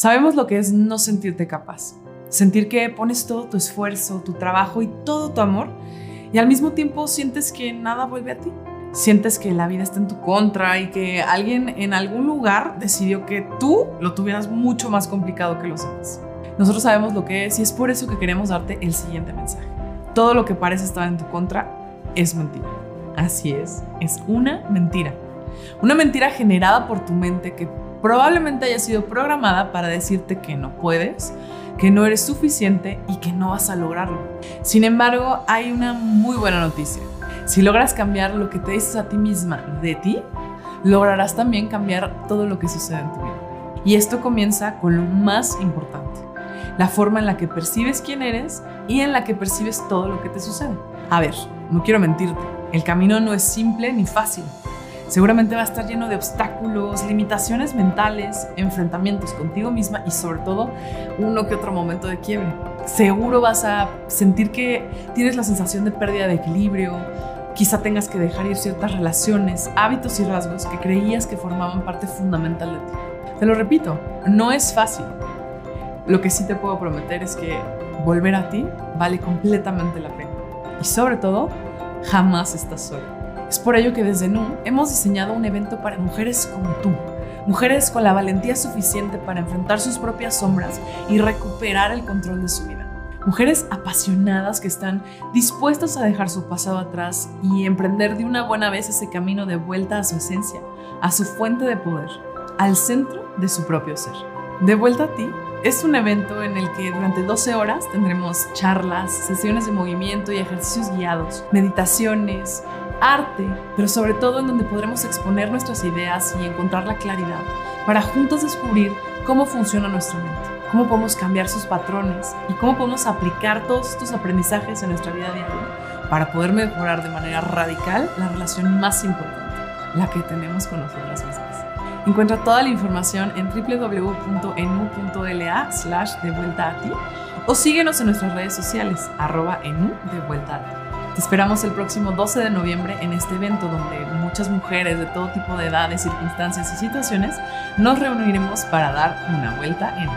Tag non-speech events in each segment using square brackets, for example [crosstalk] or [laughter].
Sabemos lo que es no sentirte capaz. Sentir que pones todo tu esfuerzo, tu trabajo y todo tu amor y al mismo tiempo sientes que nada vuelve a ti. Sientes que la vida está en tu contra y que alguien en algún lugar decidió que tú lo tuvieras mucho más complicado que los demás. Nosotros sabemos lo que es y es por eso que queremos darte el siguiente mensaje. Todo lo que parece estar en tu contra es mentira. Así es, es una mentira. Una mentira generada por tu mente que probablemente haya sido programada para decirte que no puedes, que no eres suficiente y que no vas a lograrlo. Sin embargo, hay una muy buena noticia. Si logras cambiar lo que te dices a ti misma de ti, lograrás también cambiar todo lo que sucede en tu vida. Y esto comienza con lo más importante, la forma en la que percibes quién eres y en la que percibes todo lo que te sucede. A ver, no quiero mentirte, el camino no es simple ni fácil. Seguramente va a estar lleno de obstáculos, limitaciones mentales, enfrentamientos contigo misma y sobre todo uno que otro momento de quiebre. Seguro vas a sentir que tienes la sensación de pérdida de equilibrio, quizá tengas que dejar ir ciertas relaciones, hábitos y rasgos que creías que formaban parte fundamental de ti. Te lo repito, no es fácil. Lo que sí te puedo prometer es que volver a ti vale completamente la pena. Y sobre todo, jamás estás sola. Es por ello que desde NU hemos diseñado un evento para mujeres como tú, mujeres con la valentía suficiente para enfrentar sus propias sombras y recuperar el control de su vida. Mujeres apasionadas que están dispuestas a dejar su pasado atrás y emprender de una buena vez ese camino de vuelta a su esencia, a su fuente de poder, al centro de su propio ser. De vuelta a ti es un evento en el que durante 12 horas tendremos charlas, sesiones de movimiento y ejercicios guiados, meditaciones, arte, pero sobre todo en donde podremos exponer nuestras ideas y encontrar la claridad para juntos descubrir cómo funciona nuestra mente, cómo podemos cambiar sus patrones y cómo podemos aplicar todos estos aprendizajes en nuestra vida diaria para poder mejorar de manera radical la relación más importante, la que tenemos con nosotras mismas. Encuentra toda la información en www.enu.la slash de vuelta a ti o síguenos en nuestras redes sociales arroba enu de vuelta a ti. Te esperamos el próximo 12 de noviembre en este evento donde muchas mujeres de todo tipo de edades, circunstancias y situaciones nos reuniremos para dar una vuelta en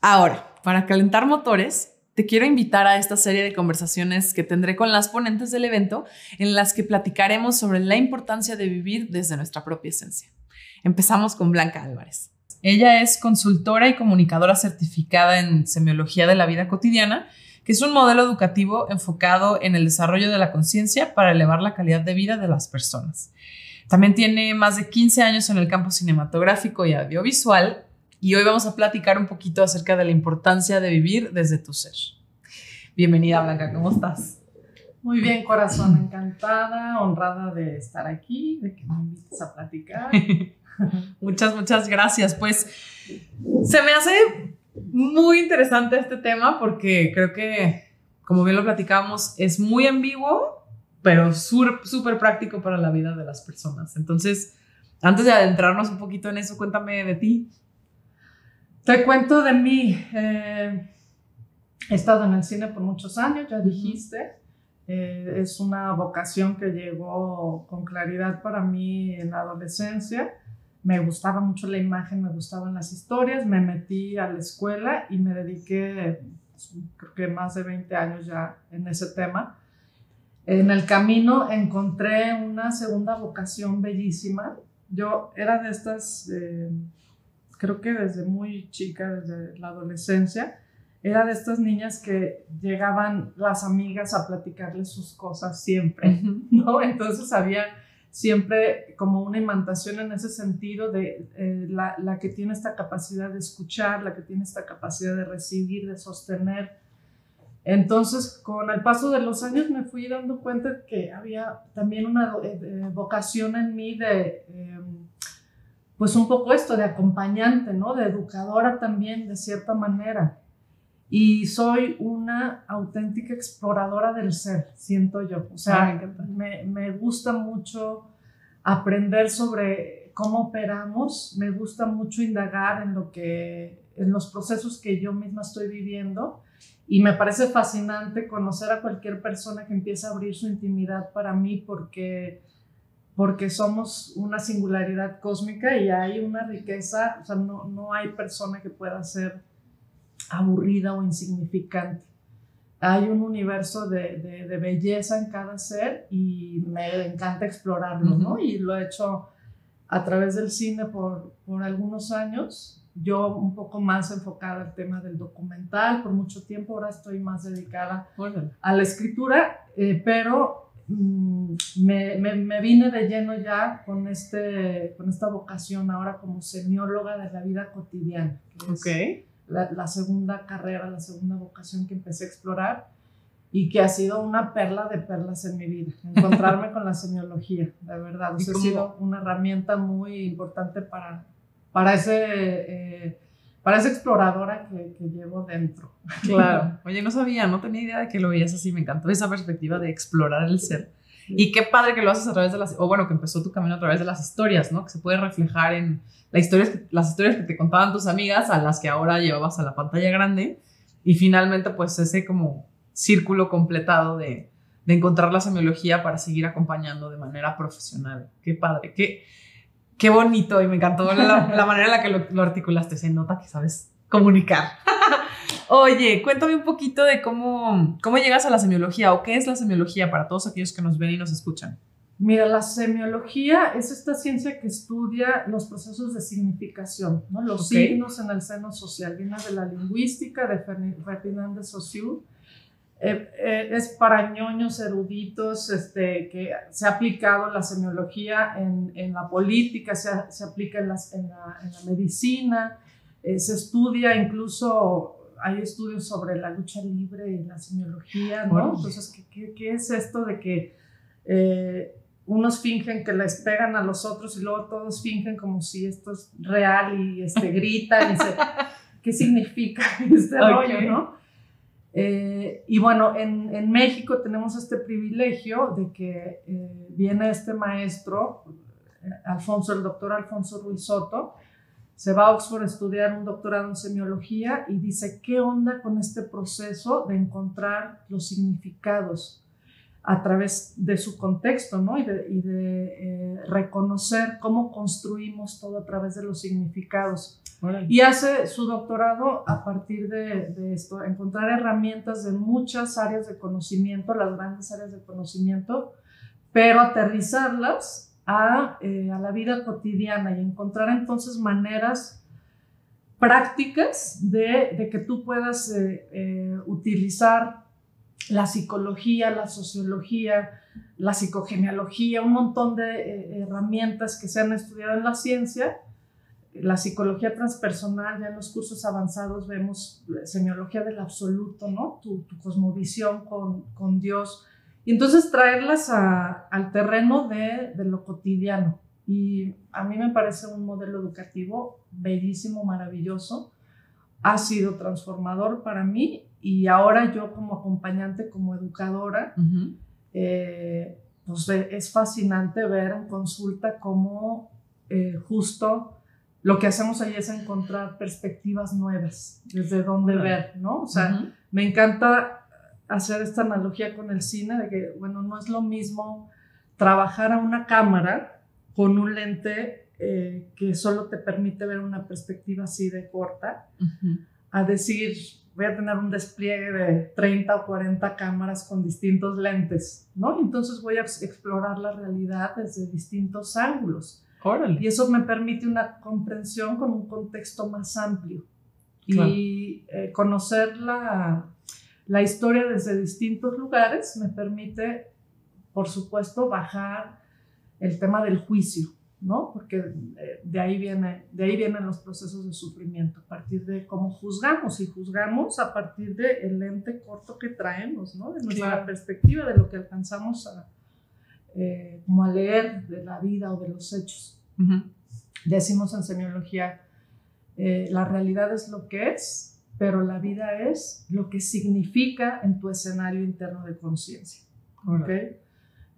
Ahora, para calentar motores, te quiero invitar a esta serie de conversaciones que tendré con las ponentes del evento en las que platicaremos sobre la importancia de vivir desde nuestra propia esencia. Empezamos con Blanca Álvarez. Ella es consultora y comunicadora certificada en semiología de la vida cotidiana, que es un modelo educativo enfocado en el desarrollo de la conciencia para elevar la calidad de vida de las personas. También tiene más de 15 años en el campo cinematográfico y audiovisual y hoy vamos a platicar un poquito acerca de la importancia de vivir desde tu ser. Bienvenida Blanca, ¿cómo estás? Muy bien, corazón, encantada, honrada de estar aquí, de que me invites a platicar. [laughs] [laughs] muchas, muchas gracias. Pues se me hace muy interesante este tema porque creo que, como bien lo platicábamos, es muy ambiguo, pero súper práctico para la vida de las personas. Entonces, antes de adentrarnos un poquito en eso, cuéntame de ti. Te cuento de mí. Eh, he estado en el cine por muchos años, ya dijiste. Eh, es una vocación que llegó con claridad para mí en la adolescencia me gustaba mucho la imagen, me gustaban las historias, me metí a la escuela y me dediqué, pues, creo que más de 20 años ya en ese tema. En el camino encontré una segunda vocación bellísima. Yo era de estas, eh, creo que desde muy chica, desde la adolescencia, era de estas niñas que llegaban las amigas a platicarles sus cosas siempre, ¿no? Entonces había siempre como una imantación en ese sentido de eh, la, la, que tiene esta capacidad de escuchar, la que tiene esta capacidad de recibir, de sostener. Entonces, con el paso de los años me fui dando cuenta que había también una eh, eh, vocación en mí de, em, pues un poco esto, de acompañante, ¿no? De educadora también, de cierta manera y soy una auténtica exploradora del ser, siento yo. O sea, me, me, gusta mucho aprender sobre cómo operamos, me gusta mucho indagar en lo que en los procesos que yo misma estoy viviendo Y me parece fascinante conocer a cualquier persona que empiece a abrir su intimidad para mí porque, porque somos una singularidad cósmica y hay una riqueza, o sea, no, no hay persona que pueda ser aburrida o insignificante. Hay un universo de, de, belleza en cada ser y me encanta explorarlo, ¿no? Y lo he hecho a través del cine por, por algunos años yo un poco más enfocada al tema del documental por mucho tiempo, ahora estoy más dedicada a la escritura, eh, pero mm, me, me, vine de lleno ya con, este, con esta vocación ahora como semióloga de la vida cotidiana, que la, la, segunda carrera, la segunda vocación que empecé a explorar y que ha sido una perla de perlas en mi vida, [laughs] encontrarme con la semiología, de verdad. ha sido una herramienta muy importante para, para, ese, eh, para esa exploradora que, que, llevo dentro. Claro. [laughs] Oye, no sabía, no tenía idea de que lo veías así. Me encantó esa perspectiva de explorar el ser. Y qué padre que lo haces a través de las, o bueno, que empezó tu camino a través de las historias, ¿no? Que se puede reflejar en la historias, las historias que te contaban tus amigas, a las que ahora llevabas a la pantalla grande. Y finalmente, pues ese como círculo completado de, de encontrar la semiología para seguir acompañando de manera profesional. Qué padre. Qué, Qué bonito y me encantó la, manera en la que lo, articulaste. Se nota que sabes comunicar. [laughs] Oye, cuéntame un poquito de cómo, cómo llegas a la semiología o qué es la semiología para todos aquellos que nos ven y nos escuchan. Mira, la semiología es esta ciencia que estudia los procesos de significación, ¿no? los signos en el seno social. Viene de la lingüística de Ferdinand de Saussure eh, eh, es para ñoños eruditos este, que se ha aplicado la semiología en, en la política, se, se aplica en, las, en, la, en, la, medicina, eh, se estudia incluso, hay estudios sobre la lucha libre y la semiología, ¿no? Entonces, ¿qué, ¿qué, es esto de que unos fingen que les pegan a los otros y luego todos fingen como si esto es real y este, [laughs] gritan y se, ¿Qué significa este rollo, no? Eh, y bueno, en, en, México tenemos este privilegio de que eh, viene este maestro, eh, Alfonso, el doctor Alfonso Ruiz Soto, se va a Oxford a estudiar un doctorado en semiología y dice, ¿qué onda con este proceso de encontrar los significados a través de su contexto, ¿no? Y de, y de reconocer cómo construimos todo a través de los significados. Y hace su doctorado a partir de, esto, encontrar herramientas de muchas áreas de conocimiento, las grandes áreas de conocimiento, pero aterrizarlas a, eh, a la vida cotidiana y encontrar entonces maneras prácticas de, de que tú puedas eh, eh, utilizar la psicología, la sociología, la psicogenealogía, un montón de herramientas que se han estudiado en la ciencia la psicología transpersonal, ya en los cursos avanzados vemos semiología del absoluto, ¿no? Tu, cosmovisión con, con, Dios. Y entonces traerlas al terreno de, de, lo cotidiano. Y a mí me parece un modelo educativo bellísimo, maravilloso. Ha sido transformador para mí y ahora yo como acompañante, como educadora, eh, pues es fascinante ver en consulta cómo eh, justo lo que hacemos ahí es encontrar perspectivas nuevas, desde dónde ver, ¿no? O sea, me encanta hacer esta analogía con el cine, de que, bueno, no es lo mismo trabajar a una cámara con un lente eh, que solo te permite ver una perspectiva así de corta, a decir, voy a tener un despliegue de 30 o 40 cámaras con distintos lentes, ¿no? Entonces voy a explorar la realidad desde distintos ángulos. Y eso me permite una comprensión con un contexto más amplio. Y eh, conocer la, la historia desde distintos lugares me permite, por supuesto, bajar el tema del juicio, ¿no? Porque eh, de, ahí viene, de ahí vienen los procesos de sufrimiento, a partir de cómo juzgamos, y juzgamos a partir del lente corto que traemos, ¿no? De nuestra perspectiva, de lo que alcanzamos a, eh, como a leer de la vida o de los hechos. Decimos en semiología, eh, la realidad es lo que es, pero la vida es lo que significa en tu escenario interno de conciencia. ¿okay?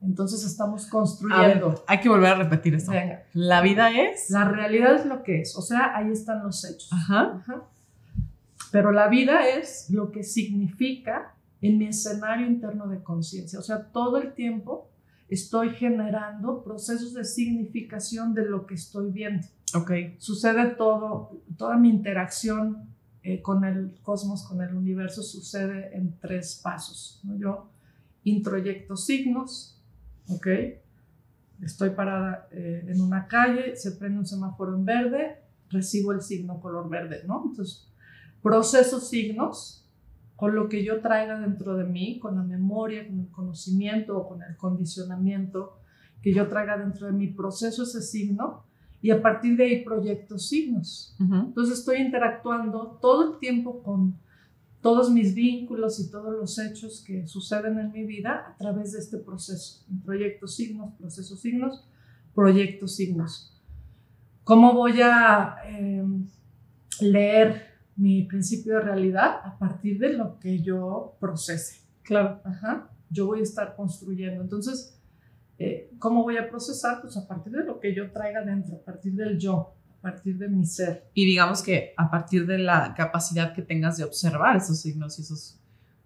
Entonces estamos construyendo. hay que volver a repetir esto. La vida es. La realidad es lo que es, o sea, ahí están los hechos. Ajá. pero la vida es lo que significa en mi escenario interno de conciencia. O sea, todo el tiempo estoy generando procesos de significación de lo que estoy viendo. Ok. Sucede todo, toda mi interacción eh, con el cosmos, con el universo, sucede en tres pasos. Yo introyecto signos, ¿ok? Estoy parada eh, en una calle, se prende un semáforo en verde, recibo el signo color verde, ¿no? Entonces, proceso signos con lo que yo traiga dentro de mí, con la memoria, con el conocimiento o con el condicionamiento que yo traiga dentro de mi proceso ese signo y a partir de ahí proyecto signos. Entonces estoy interactuando todo el tiempo con todos mis vínculos y todos los hechos que suceden en mi vida a través de este proceso. Proyecto signos, proceso signos, proyecto signos. ¿Cómo voy a em, leer mi principio de realidad a partir de lo que yo procese? Claro. Ajá. Yo voy a estar construyendo. Entonces, eh, ¿cómo voy a procesar? Pues a partir de lo que yo traiga dentro, a partir del yo, a partir de mi ser. Y digamos que a partir de la capacidad que tengas de observar esos signos y esos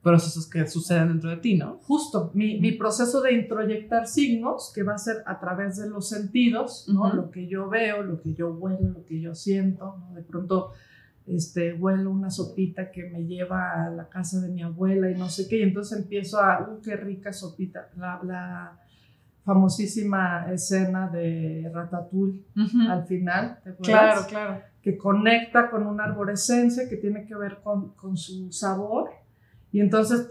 procesos que suceden dentro de ti, ¿no? Justo, mi, mi proceso de introyectar signos, que va a ser a través de los sentidos, ¿no? Lo que yo veo, lo que yo huelo, lo que yo siento, ¿no? De pronto este, huelo una sopita que me lleva a la casa de mi abuela y no sé qué, y entonces empiezo a, uh, qué rica sopita, la, la famosísima escena de Ratatouille al final, ¿te Claro, claro. Que conecta con una arborescencia que tiene que ver con, con su sabor y entonces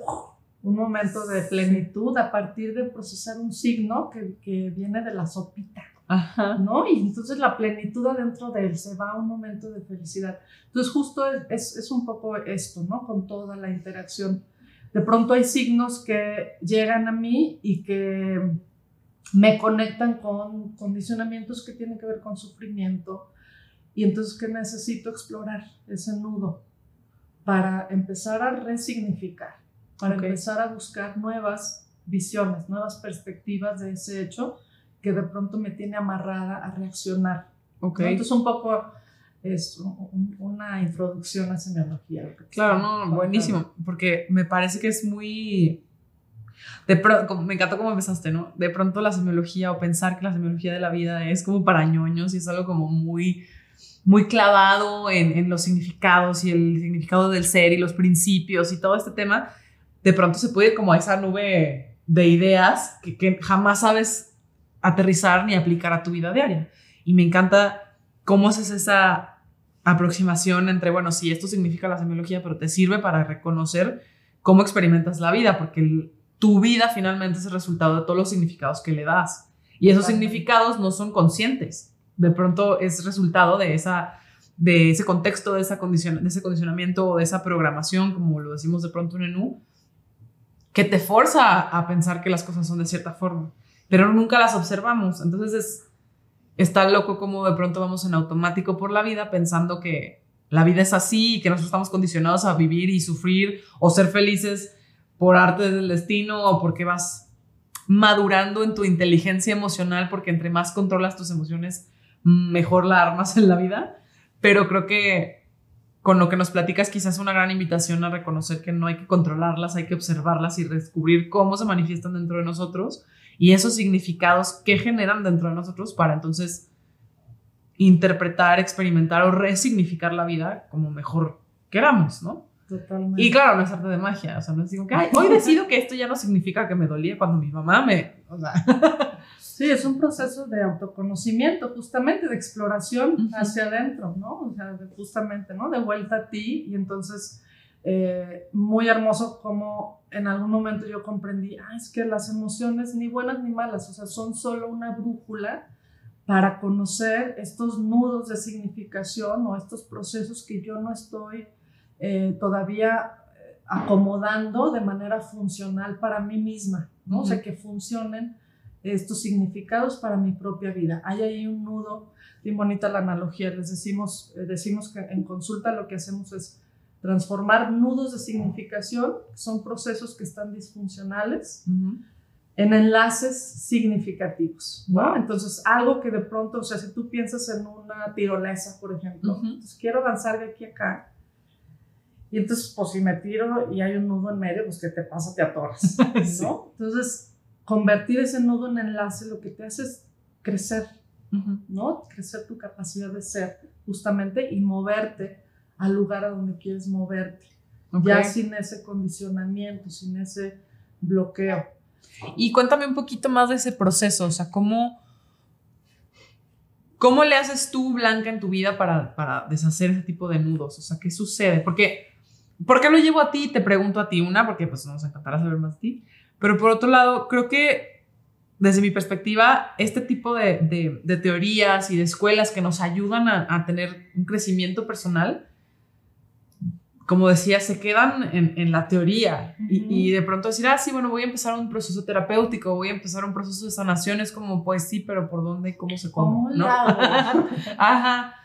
un momento de plenitud a partir de procesar un signo que, que viene de la sopita. Ajá. ¿no? Y entonces la plenitud adentro de él se va a un momento de felicidad. Entonces justo es, es, un poco esto, ¿no? Con toda la interacción. De pronto hay signos que llegan a mí y que me conectan con condicionamientos que tienen que ver con sufrimiento y entonces que necesito explorar ese nudo para empezar a resignificar, para empezar a buscar nuevas visiones, nuevas perspectivas de ese hecho que de pronto me tiene amarrada a reaccionar. Okay. Entonces un poco es una introducción a semiología. Claro, no, buenísimo, porque me parece que es muy... De me encantó cómo empezaste, ¿no? De pronto la semiología o pensar que la semiología de la vida es como para ñoños y es algo como muy muy clavado en, los significados y el significado del ser y los principios y todo este tema, de pronto se puede ir como a esa nube de ideas que, jamás sabes aterrizar ni aplicar a tu vida diaria. Y me encanta cómo haces esa aproximación entre, bueno, sí, esto significa la semiología, pero te sirve para reconocer cómo experimentas la vida, porque tu vida finalmente es el resultado de todos los significados que le das. Y esos significados no son conscientes de pronto es resultado de, esa, de ese contexto, de, esa condicion, de ese condicionamiento o de esa programación, como lo decimos de pronto en ENU, que te forza a pensar que las cosas son de cierta forma, pero nunca las observamos. Entonces es, está loco como de pronto vamos en automático por la vida pensando que la vida es así y que nosotros estamos condicionados a vivir y sufrir o ser felices por arte del destino o porque vas madurando en tu inteligencia emocional porque entre más controlas tus emociones, mejor la armas en la vida, pero creo que con lo que nos platicas quizás una gran invitación a reconocer que no hay que controlarlas, hay que observarlas y descubrir cómo se manifiestan dentro de nosotros y esos significados que generan dentro de nosotros para entonces interpretar, experimentar o resignificar la vida como mejor queramos, ¿no? Totalmente. Y claro, no es arte de magia, o sea, no es digo que, hoy decido que esto ya no significa que me dolía cuando mi mamá me, o sea, [laughs] Sí, es un proceso de autoconocimiento, justamente de exploración hacia adentro, ¿no? O sea, justamente, ¿no? De vuelta a ti y entonces eh, muy hermoso como en algún momento yo comprendí, ah, es que las emociones ni buenas ni malas, o sea, son solo una brújula para conocer estos nudos de significación o estos procesos que yo no estoy eh, todavía eh, acomodando de manera funcional para mí misma, ¿no? O sea, que funcionen estos significados para mi propia vida. Hay ahí un nudo, bien bonita la analogía, les decimos, eh, decimos que en consulta lo que hacemos es transformar nudos de significación, que son procesos que están disfuncionales, en enlaces significativos, ¿no? Entonces, algo que de pronto, o sea, si tú piensas en una tirolesa, por ejemplo, quiero avanzar de aquí a acá, Y entonces, pues si me tiro y hay un nudo en medio, pues ¿qué te pasa? Te atoras, [laughs] ¿no? Entonces, convertir ese nudo en enlace lo que te hace es crecer, ¿no? Crecer tu capacidad de ser, justamente, y moverte al lugar a donde quieres moverte. Ya sin ese condicionamiento, sin ese bloqueo. Y cuéntame un poquito más de ese proceso, o sea, cómo, cómo le haces tú, Blanca, en tu vida para, para deshacer ese tipo de nudos, o sea, ¿qué sucede? Porque, ¿por qué lo llevo a ti? Te pregunto a ti una, porque pues nos encantará saber más de ti, pero por otro lado, creo que desde mi perspectiva, este tipo de, de, teorías y de escuelas que nos ayudan a, a tener un crecimiento personal, como decía, se quedan en, en la teoría y, de pronto decir, ah, sí, bueno, voy a empezar un proceso terapéutico, voy a empezar un proceso de sanación, es como, pues sí, pero ¿por dónde y cómo se come? ¿no? [laughs] Ajá.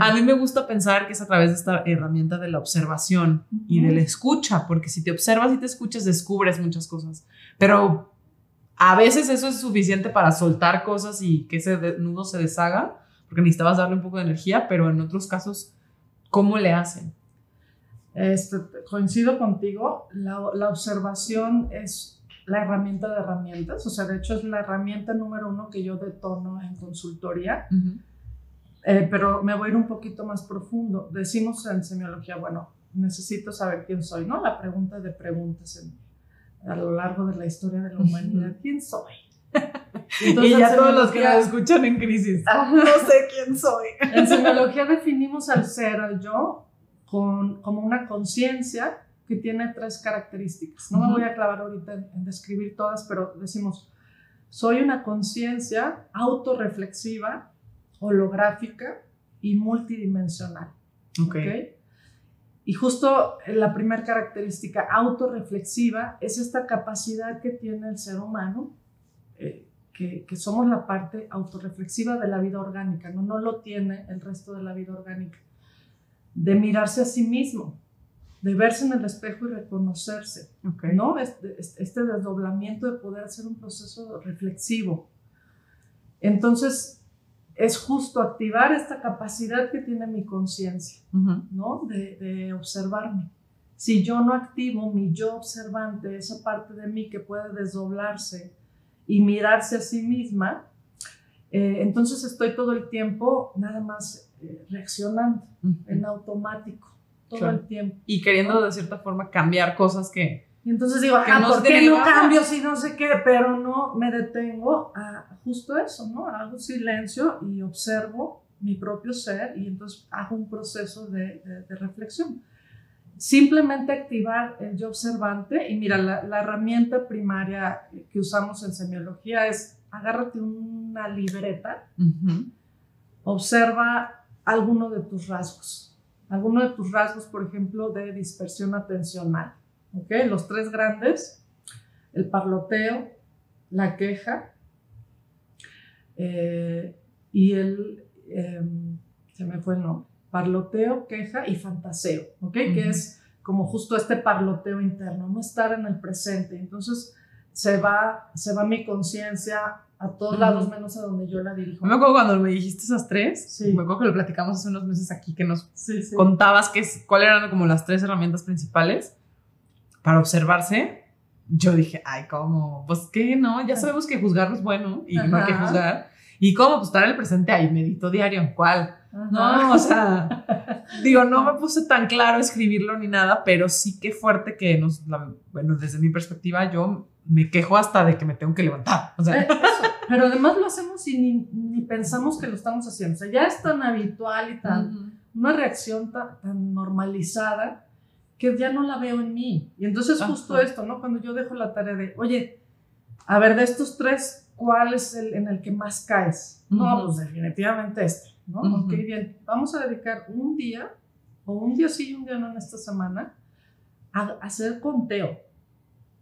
A mí me gusta pensar que es a través de esta herramienta de la observación y de la escucha, porque si te observas y te escuchas, descubres muchas cosas. Pero a veces eso es suficiente para soltar cosas y que ese nudo se deshaga, porque necesitabas darle un poco de energía, pero en otros casos, ¿cómo le hacen? Este, coincido contigo, la, la, observación es la herramienta de herramientas, o sea, de hecho es la herramienta número uno que yo detono en consultoría, eh, pero me voy a ir un poquito más profundo. Decimos en semiología, bueno, necesito saber quién soy, ¿no? La pregunta de preguntas a lo largo de la historia de la humanidad, ¿quién soy? [laughs] y ya todos los que la escuchan en crisis, [laughs] no sé quién soy. [laughs] En semiología definimos al ser, al yo, con, como una conciencia que tiene tres características. No me voy a clavar ahorita en, describir todas, pero decimos, soy una conciencia autorreflexiva, holográfica y multidimensional. Okay. Y justo la primera característica autorreflexiva es esta capacidad que tiene el ser humano, eh, que, que, somos la parte autorreflexiva de la vida orgánica, ¿no? no lo tiene el resto de la vida orgánica de mirarse a sí mismo, de verse en el espejo y reconocerse, ¿no? Este, este, desdoblamiento de poder hacer un proceso reflexivo. Entonces, es justo activar esta capacidad que tiene mi conciencia, ¿no? De, de, observarme. Si yo no activo mi yo observante, esa parte de mí que puede desdoblarse y mirarse a sí misma, eh, entonces estoy todo el tiempo nada más eh, reaccionando en automático todo el tiempo. Y queriendo de cierta forma cambiar cosas que... Y entonces digo, ah, no ¿por qué no cambio si no sé qué? Pero no me detengo a justo eso, ¿no? Hago silencio y observo mi propio ser y entonces hago un proceso de, de, reflexión. Simplemente activar el yo observante y mira, la, la, herramienta primaria que usamos en semiología es agárrate una libreta, observa alguno de tus rasgos. Alguno de tus rasgos, por ejemplo, de dispersión atencional. ¿Ok? Los tres grandes, el parloteo, la queja eh, y el, em, se me fue el nombre, parloteo, queja y fantaseo. ¿Ok? Que es como justo este parloteo interno, no estar en el presente. Entonces se va, se va mi conciencia a todos lados menos a donde yo la dirijo. Me acuerdo cuando me dijiste esas tres, sí. me acuerdo que lo platicamos hace unos meses aquí, que nos contabas que, cuáles eran como las tres herramientas principales para observarse. Yo dije, ay, ¿cómo? Pues qué, no, ya sabemos que juzgar es bueno y no hay que juzgar. ¿Y cómo? Pues estar en el presente ahí, medito diario, ¿cuál? No, o sea, [laughs] digo, no me puse tan claro escribirlo ni nada, pero sí que fuerte que nos, bueno, desde mi perspectiva, yo me quejo hasta de que me tengo que levantar. O sea. Eh, pero además lo hacemos y ni, ni, pensamos que lo estamos haciendo. O sea, ya es tan habitual y tan, una reacción tan, tan, normalizada que ya no la veo en mí. Y entonces justo esto, ¿no? Cuando yo dejo la tarea de, oye, a ver, de estos tres, ¿cuál es el en el que más caes? No, pues definitivamente este, ¿no? Ok, bien, vamos a dedicar un día, o un día sí y un día no en esta semana, a hacer conteo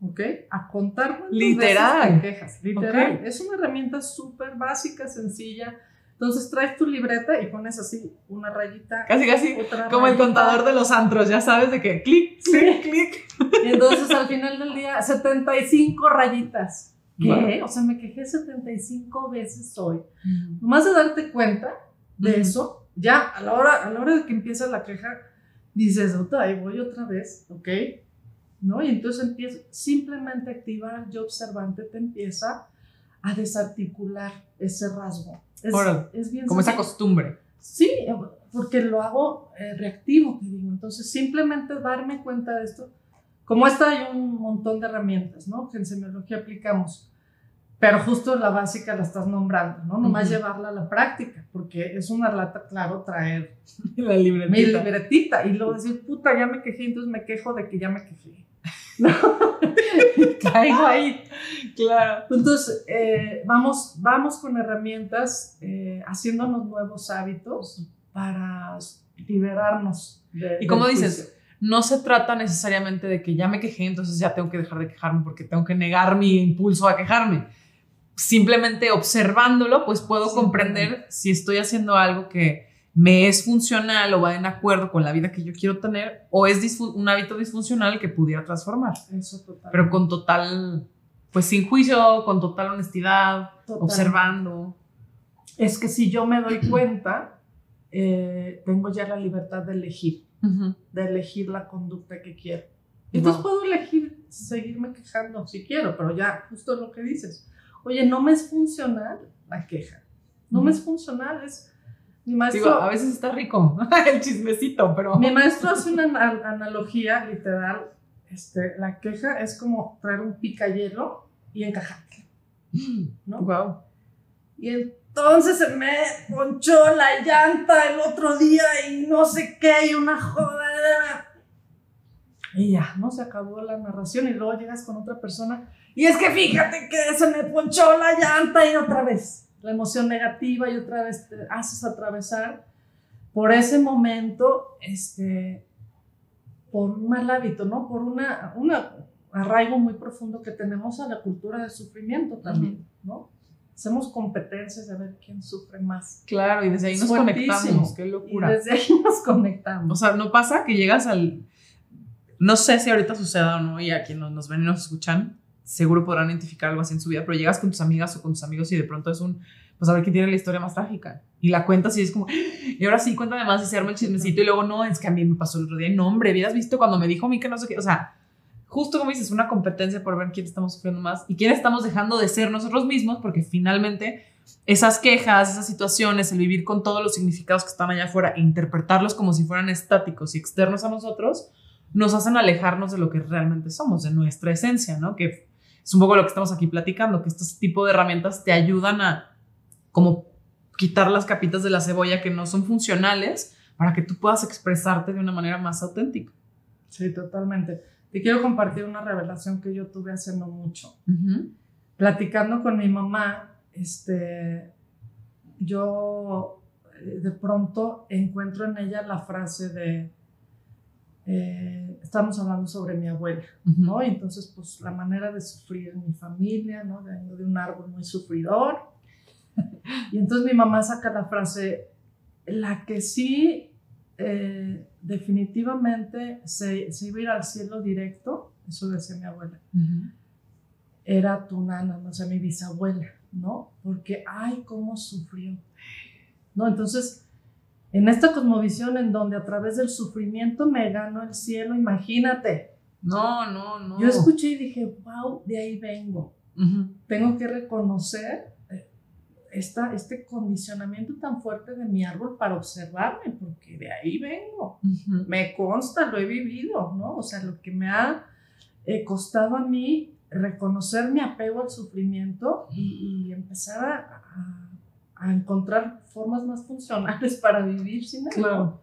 ¿ok? A contar literal quejas, literal. Es una herramienta súper básica, sencilla. Entonces traes tu libreta y pones así una rayita. Casi, casi como el contador de los antros, ya sabes de que clic, clic, clic. Y entonces al final del día, 75 rayitas. ¿Qué? O sea, me quejé 75 veces hoy. Más de darte cuenta de eso, ya a la, hora, a la hora de que empieza la queja, dices, otra, ahí voy otra vez, ¿ok? ¿No? Y entonces empieza, simplemente activar yo observante te empieza a desarticular ese rasgo. Es, es bien como esa costumbre. Sí, porque lo hago eh, reactivo, te digo. Entonces, simplemente darme cuenta de esto. Como esta hay un montón de herramientas, ¿no? Que en semiología aplicamos. Pero justo la básica la estás nombrando, ¿no? Nomás llevarla a la práctica, porque es una lata, claro, traer [laughs] la libretita. mi libretita y luego decir, puta, ya me quejé, entonces me quejo de que ya me quejé. ¿No? [laughs] Caigo ahí, claro. Entonces, eh, vamos, vamos con herramientas, eh, haciéndonos nuevos hábitos para liberarnos. De, y como dices, no se trata necesariamente de que ya me quejé, entonces ya tengo que dejar de quejarme porque tengo que negar mi impulso a quejarme. Simplemente observándolo, pues puedo comprender si estoy haciendo algo que me es funcional o va en acuerdo con la vida que yo quiero tener o es un hábito disfuncional que pudiera transformar. Eso total. Pero con total, pues sin juicio, con total honestidad, observando. Es que si yo me doy cuenta, eh, tengo ya la libertad de elegir, de elegir la conducta que quiero. Entonces puedo elegir seguirme quejando si quiero, pero ya, justo lo que dices. Oye, no me es funcional la queja. No me es funcional, es mi maestro, a veces está rico [laughs] el chismecito, pero... Mi maestro hace una analogía literal. Este, la queja es como traer un picayelo y encajarlo. [gasps] ¿No? Wow. Y entonces se me ponchó la llanta el otro día y no sé qué, y una joda. Y ya, ¿no? Se acabó la narración y luego llegas con otra persona. Y es que fíjate que se me ponchó la llanta y otra vez la emoción negativa y otra vez te haces atravesar por ese momento, este, por un mal hábito, ¿no? Por una, un arraigo muy profundo que tenemos a la cultura del sufrimiento también, ¿no? Hacemos competencias de ver quién sufre más. Claro, y desde ahí nos conectamos, qué locura. Y desde ahí nos conectamos. O sea, no pasa que llegas al... No sé si ahorita suceda o no, y a quienes nos ven y nos escuchan, seguro podrán identificar algo así en su vida, pero llegas con tus amigas o con tus amigos y de pronto es un, pues a ver quién tiene la historia más trágica. Y la cuentas y es como, y ahora sí, cuéntame más y se arma el chismecito y luego no, es que a mí me pasó el otro día. No, hombre, hubieras visto cuando me dijo a mí que no sé qué, o sea, justo como dices, una competencia por ver quién estamos sufriendo más y quién estamos dejando de ser nosotros mismos, porque finalmente esas quejas, esas situaciones, el vivir con todos los significados que están allá afuera e interpretarlos como si fueran estáticos y externos a nosotros, nos hacen alejarnos de lo que realmente somos, de nuestra esencia, ¿no? Que es un poco lo que estamos aquí platicando, que estos tipo de herramientas te ayudan a como quitar las capitas de la cebolla que no son funcionales para que tú puedas expresarte de una manera más auténtica. Sí, totalmente. Te quiero compartir una revelación que yo tuve hace no mucho. Platicando con mi mamá, este, yo eh, de pronto encuentro en ella la frase de, eh, estamos hablando sobre mi abuela, ¿no? Y entonces, pues la manera de sufrir en mi familia, ¿no? Vengo de un árbol muy sufridor. [laughs] y entonces mi mamá saca la frase, la que sí eh, definitivamente se, se, iba a ir al cielo directo, eso decía mi abuela, era tu nana, no sé, mi bisabuela, ¿no? Porque, ay, cómo sufrió, ¿no? Entonces, en esta cosmovisión en donde a través del sufrimiento me gano el cielo, imagínate. No, no, no. Yo escuché y dije, wow, de ahí vengo. Tengo que reconocer eh, esta, este condicionamiento tan fuerte de mi árbol para observarme, porque de ahí vengo. Me consta, lo he vivido, ¿no? O sea, lo que me ha eh, costado a mí reconocer mi apego al sufrimiento y, empezar a a encontrar formas más funcionales [laughs] para vivir sin él. Claro.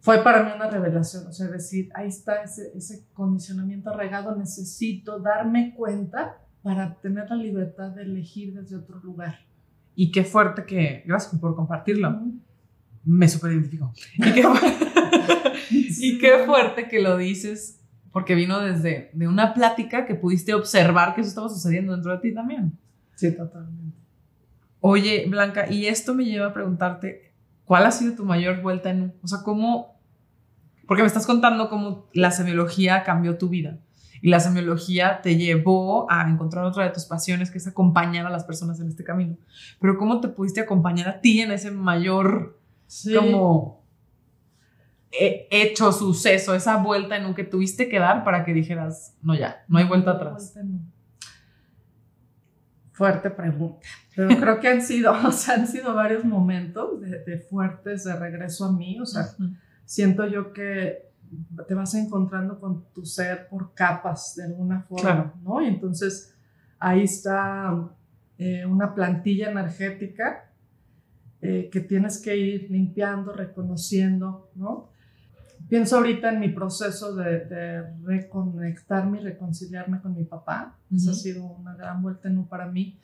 Fue para mí una revelación, o sea, decir, ahí está ese, ese condicionamiento arraigado, necesito darme cuenta para tener la libertad de elegir desde otro lugar. Y qué fuerte que, gracias por compartirlo, me super identifico. Y qué, [laughs] y qué fuerte que lo dices, porque vino desde de una plática que pudiste observar que eso estaba sucediendo dentro de ti también. Sí, totalmente. Oye, Blanca, y esto me lleva a preguntarte, ¿cuál ha sido tu mayor vuelta en, o sea, cómo, porque me estás contando cómo la semiología cambió tu vida y la semiología te llevó a encontrar otra de tus pasiones, que es acompañar a las personas en este camino, pero ¿cómo te pudiste acompañar a ti en ese mayor, como... hecho, suceso, esa vuelta en un que tuviste que dar para que dijeras, no ya, no hay vuelta atrás? Fuerte pregunta. Pero [laughs] creo que han sido, o sea, han sido varios momentos de, fuertes de regreso a mí. O sea, siento yo que te vas encontrando con tu ser por capas de alguna forma, ¿no? Y entonces ahí está eh, una plantilla energética eh, que tienes que ir limpiando, reconociendo, ¿no? Pienso ahorita en mi proceso de, reconectarme y reconciliarme con mi papá. Esa ha sido una gran vuelta no para mí,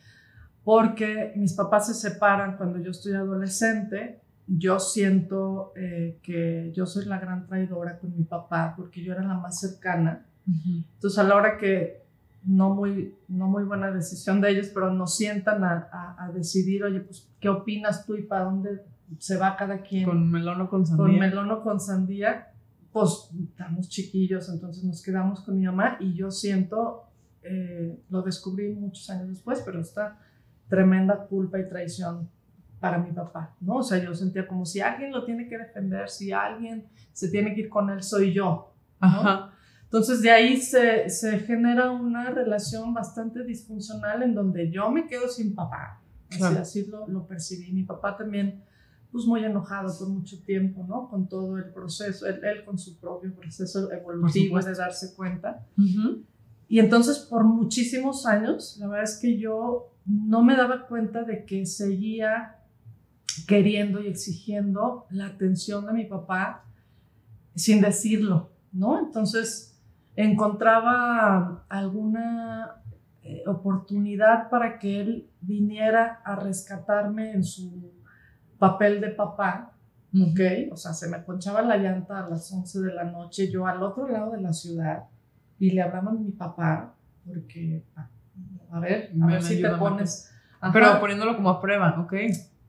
porque mis papás se separan cuando yo estoy adolescente. Yo siento eh, que yo soy la gran traidora con mi papá, porque yo era la más cercana. Entonces, a la hora que no muy, no muy buena decisión de ellos, pero nos sientan a, a, decidir, oye, pues, ¿qué opinas tú y para dónde se va cada quien? Con melón o con sandía. Con melón o con sandía, pues estamos chiquillos, entonces nos quedamos con mi mamá y yo siento, eh, lo descubrí muchos años después, pero esta tremenda culpa y traición para mi papá, ¿no? O sea, yo sentía como si alguien lo tiene que defender, si alguien se tiene que ir con él, soy yo. Ajá. Entonces de ahí se, se, genera una relación bastante disfuncional en donde yo me quedo sin papá. Así, lo, lo, percibí. Mi papá también, pues muy enojado por mucho tiempo, ¿no? Con todo el proceso, él, él con su propio proceso evolutivo de darse cuenta. Y entonces por muchísimos años, la verdad es que yo no me daba cuenta de que seguía queriendo y exigiendo la atención de mi papá sin decirlo, ¿no? Entonces encontraba alguna eh, oportunidad para que él viniera a rescatarme en su papel de papá, ¿ok? O sea, se me ponchaba la llanta a las 11 de la noche, yo al otro lado de la ciudad, y le hablaba a mi papá, porque, a ver, a ver si te pones... Pero poniéndolo como a prueba, ¿ok?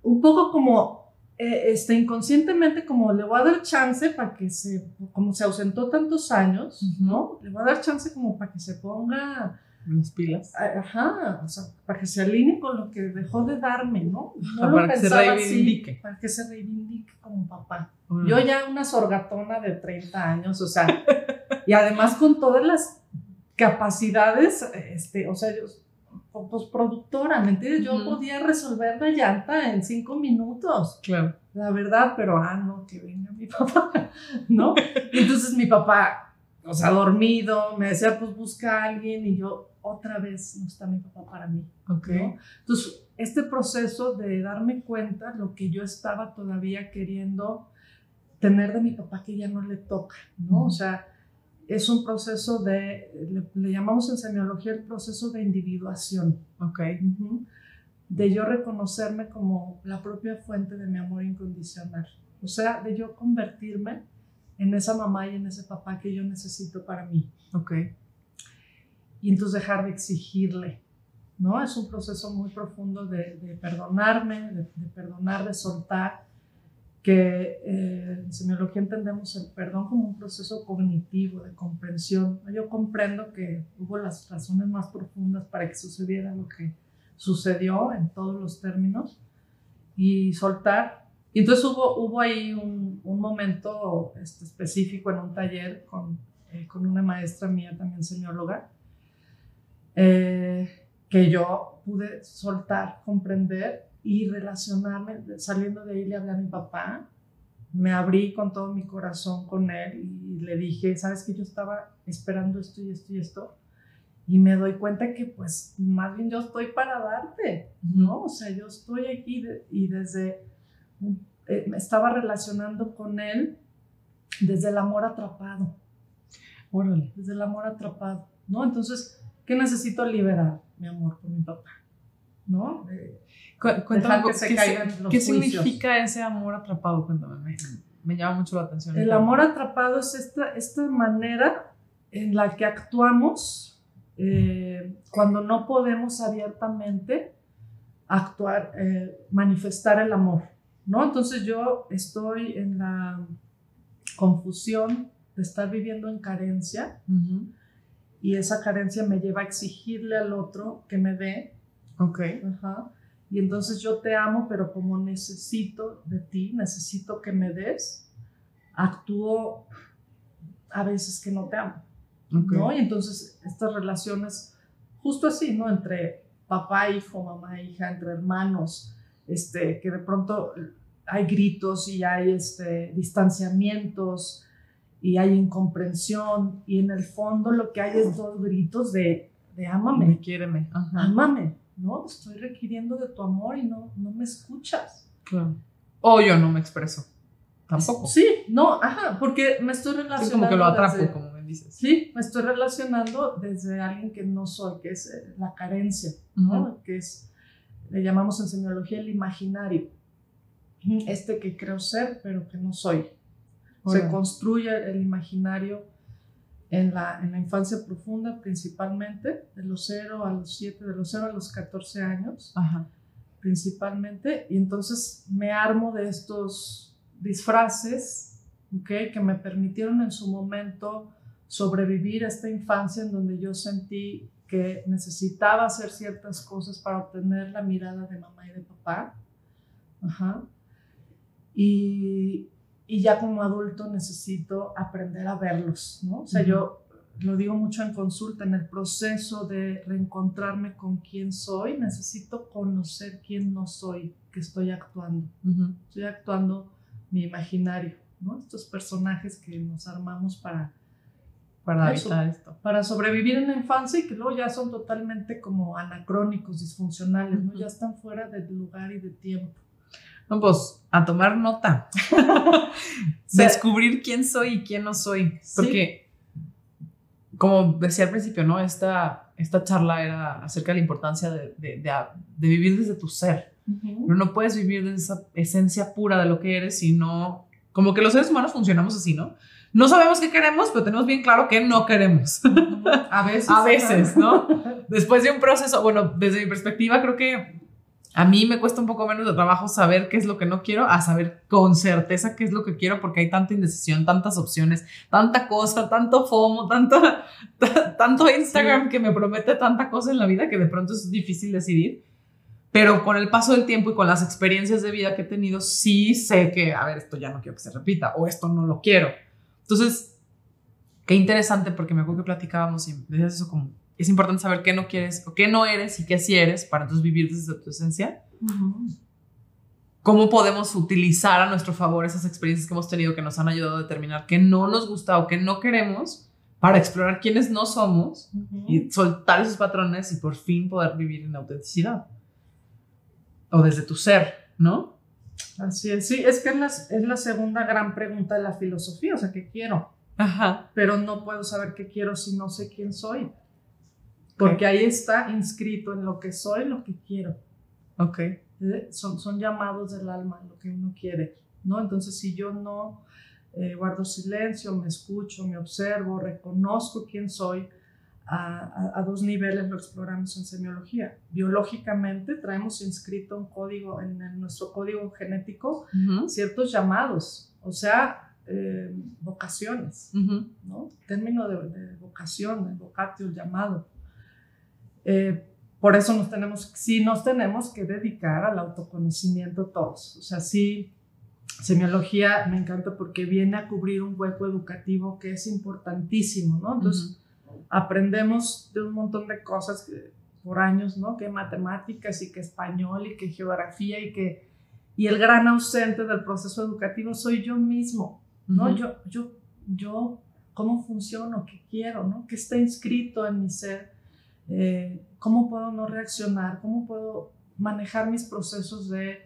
Un poco como eh, este, inconscientemente como le voy a dar chance para que se, como se ausentó tantos años, ¿no? Le voy a dar chance como para que se ponga... Las pilas. Ajá, o sea, para que se alinee con lo que dejó de darme, ¿no? no para que se reivindique. para que se reivindique como papá. Yo ya una sorgatona de 30 años, o sea, [laughs] y además con todas las capacidades, este, o sea, yo pues productora, ¿me entiendes? Yo podía resolver la llanta en cinco minutos. Claro. La verdad, pero ah, no, que venga mi [laughs] papá, ¿no? Entonces mi papá, o sea, dormido, me decía, pues busca a alguien y yo, otra vez no está mi papá para mí. Ok. Entonces, este proceso de darme cuenta lo que yo estaba todavía queriendo tener de mi papá que ya no le toca, ¿no? O sea, es un proceso de, le, llamamos en semiología el proceso de individuación. Ok. De yo reconocerme como la propia fuente de mi amor incondicional. O sea, de yo convertirme en esa mamá y en ese papá que yo necesito para mí. Ok. Y entonces dejar de exigirle, ¿no? Es un proceso muy profundo de, perdonarme, de, de perdonar, de soltar que eh, en semiología entendemos el perdón como un proceso cognitivo de comprensión. Yo comprendo que hubo las razones más profundas para que sucediera lo que sucedió en todos los términos y soltar. Y entonces hubo, hubo ahí un, un momento este, específico en un taller con, eh, con, una maestra mía, también semióloga, eh, que yo pude soltar, comprender y relacionarme, saliendo de ahí le hablé a mi papá, me abrí con todo mi corazón con él y le dije, sabes que yo estaba esperando esto y esto y esto, y me doy cuenta que pues más bien yo estoy para darte, ¿no? O sea, yo estoy aquí y desde, eh, me estaba relacionando con él desde el amor atrapado. Órale. Desde el amor atrapado, ¿no? Entonces, ¿qué necesito liberar, mi amor, por mi papá? ¿No? Cuéntame, ¿qué, significa ese amor atrapado? Cuéntame, me, llama mucho la atención. El amor atrapado es esta, esta manera en la que actuamos eh, cuando no podemos abiertamente actuar, eh, manifestar el amor, ¿no? Entonces yo estoy en la confusión de estar viviendo en carencia y esa carencia me lleva a exigirle al otro que me dé. Ok. Ajá y entonces yo te amo, pero como necesito de ti, necesito que me des, actúo a veces que no te amo, ¿no? Y entonces estas relaciones, justo así, ¿no? Entre papá, hijo, mamá, hija, entre hermanos, este, que de pronto hay gritos y hay este, distanciamientos y hay incomprensión y en el fondo lo que hay es dos gritos de, de ámame. Quiéreme. Ámame, ¿no? Estoy requiriendo de tu amor y no, no me escuchas. Claro. O yo no me expreso. Tampoco. Sí, no, ajá, porque me estoy relacionando. Como que lo atrapo, como me dices. Sí, me estoy relacionando desde alguien que no soy, que es eh, la carencia, ¿no? Que es, le llamamos en semiología el imaginario. Este que creo ser, pero que no soy. Se construye el imaginario en la, en la infancia profunda principalmente, de los 0 a los 7, de los 0 a los 14 años. Ajá principalmente, y entonces me armo de estos disfraces ¿okay? que me permitieron en su momento sobrevivir a esta infancia en donde yo sentí que necesitaba hacer ciertas cosas para obtener la mirada de mamá y de papá. Ajá. Y, y ya como adulto necesito aprender a verlos, ¿no? O sea, yo lo digo mucho en consulta, en el proceso de reencontrarme con quién soy, necesito conocer quién no soy, que estoy actuando. Estoy actuando mi imaginario, ¿no? Estos personajes que nos armamos para... Para esto. Para sobrevivir en la infancia y que luego ya son totalmente como anacrónicos, disfuncionales, ¿no? Ya están fuera del lugar y de tiempo. No, pues a tomar nota. [laughs] Descubrir quién soy y quién no soy. Porque como decía al principio, ¿no? Esta, esta charla era acerca de la importancia de, de, de, vivir desde tu ser. Pero no puedes vivir desde esa esencia pura de lo que eres, sino como que los seres humanos funcionamos así, ¿no? No sabemos qué queremos, pero tenemos bien claro qué no queremos. A veces. [laughs] A veces, ¿no? Después de un proceso, bueno, desde mi perspectiva, creo que a mí me cuesta un poco menos de trabajo saber qué es lo que no quiero a saber con certeza qué es lo que quiero porque hay tanta indecisión, tantas opciones, tanta cosa, tanto FOMO, tanta, [laughs] tanto Instagram que me promete tanta cosa en la vida que de pronto es difícil decidir. Pero con el paso del tiempo y con las experiencias de vida que he tenido, sí sé que, a ver, esto ya no quiero que se repita o esto no lo quiero. Entonces, qué interesante porque me acuerdo que platicábamos y decías eso como, es importante saber qué no quieres o qué no eres y qué sí eres para entonces vivir desde tu esencia. ¿Cómo podemos utilizar a nuestro favor esas experiencias que hemos tenido que nos han ayudado a determinar qué no nos gusta o qué no queremos para explorar quiénes no somos y soltar esos patrones y por fin poder vivir en autenticidad? O desde tu ser, ¿no? Así es, sí, es que es la, es la segunda gran pregunta de la filosofía, o sea, ¿qué quiero? Ajá. Pero no puedo saber qué quiero si no sé quién soy. Porque ahí está inscrito en lo que soy, lo que quiero. Ok. ¿Eh? Son, son llamados del alma, lo que uno quiere, ¿no? Entonces, si yo no eh, guardo silencio, me escucho, me observo, reconozco quién soy, a, a, dos niveles lo exploramos en semiología. Biológicamente traemos inscrito un código en, nuestro código genético ciertos llamados, o sea, eh, vocaciones, ¿no? Término de, de vocación, el vocatio, llamado. Eh, por eso nos tenemos, sí nos tenemos que dedicar al autoconocimiento todos. O sea, sí, semiología me encanta porque viene a cubrir un hueco educativo que es importantísimo, ¿no? Entonces, aprendemos de un montón de cosas por años, ¿no? Que matemáticas y que español y que geografía y que... Y el gran ausente del proceso educativo soy yo mismo, ¿no? Yo, yo, yo, ¿cómo funciono? ¿Qué quiero? ¿no? ¿Qué está inscrito en mi ser? Eh, cómo puedo no reaccionar, cómo puedo manejar mis procesos de,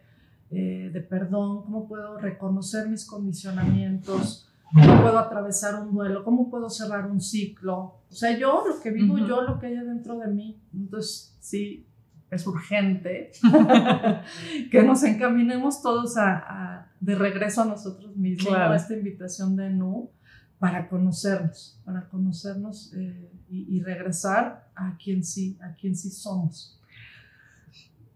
eh, de, perdón, cómo puedo reconocer mis condicionamientos, cómo puedo atravesar un duelo, cómo puedo cerrar un ciclo. O sea, yo, lo que vivo, yo, lo que hay dentro de mí. Entonces, sí, es urgente [laughs] [laughs] que nos encaminemos todos a, de regreso a nosotros mismos, a esta invitación de Nu para conocernos, para conocernos eh, y, regresar a quien sí, a quien sí somos.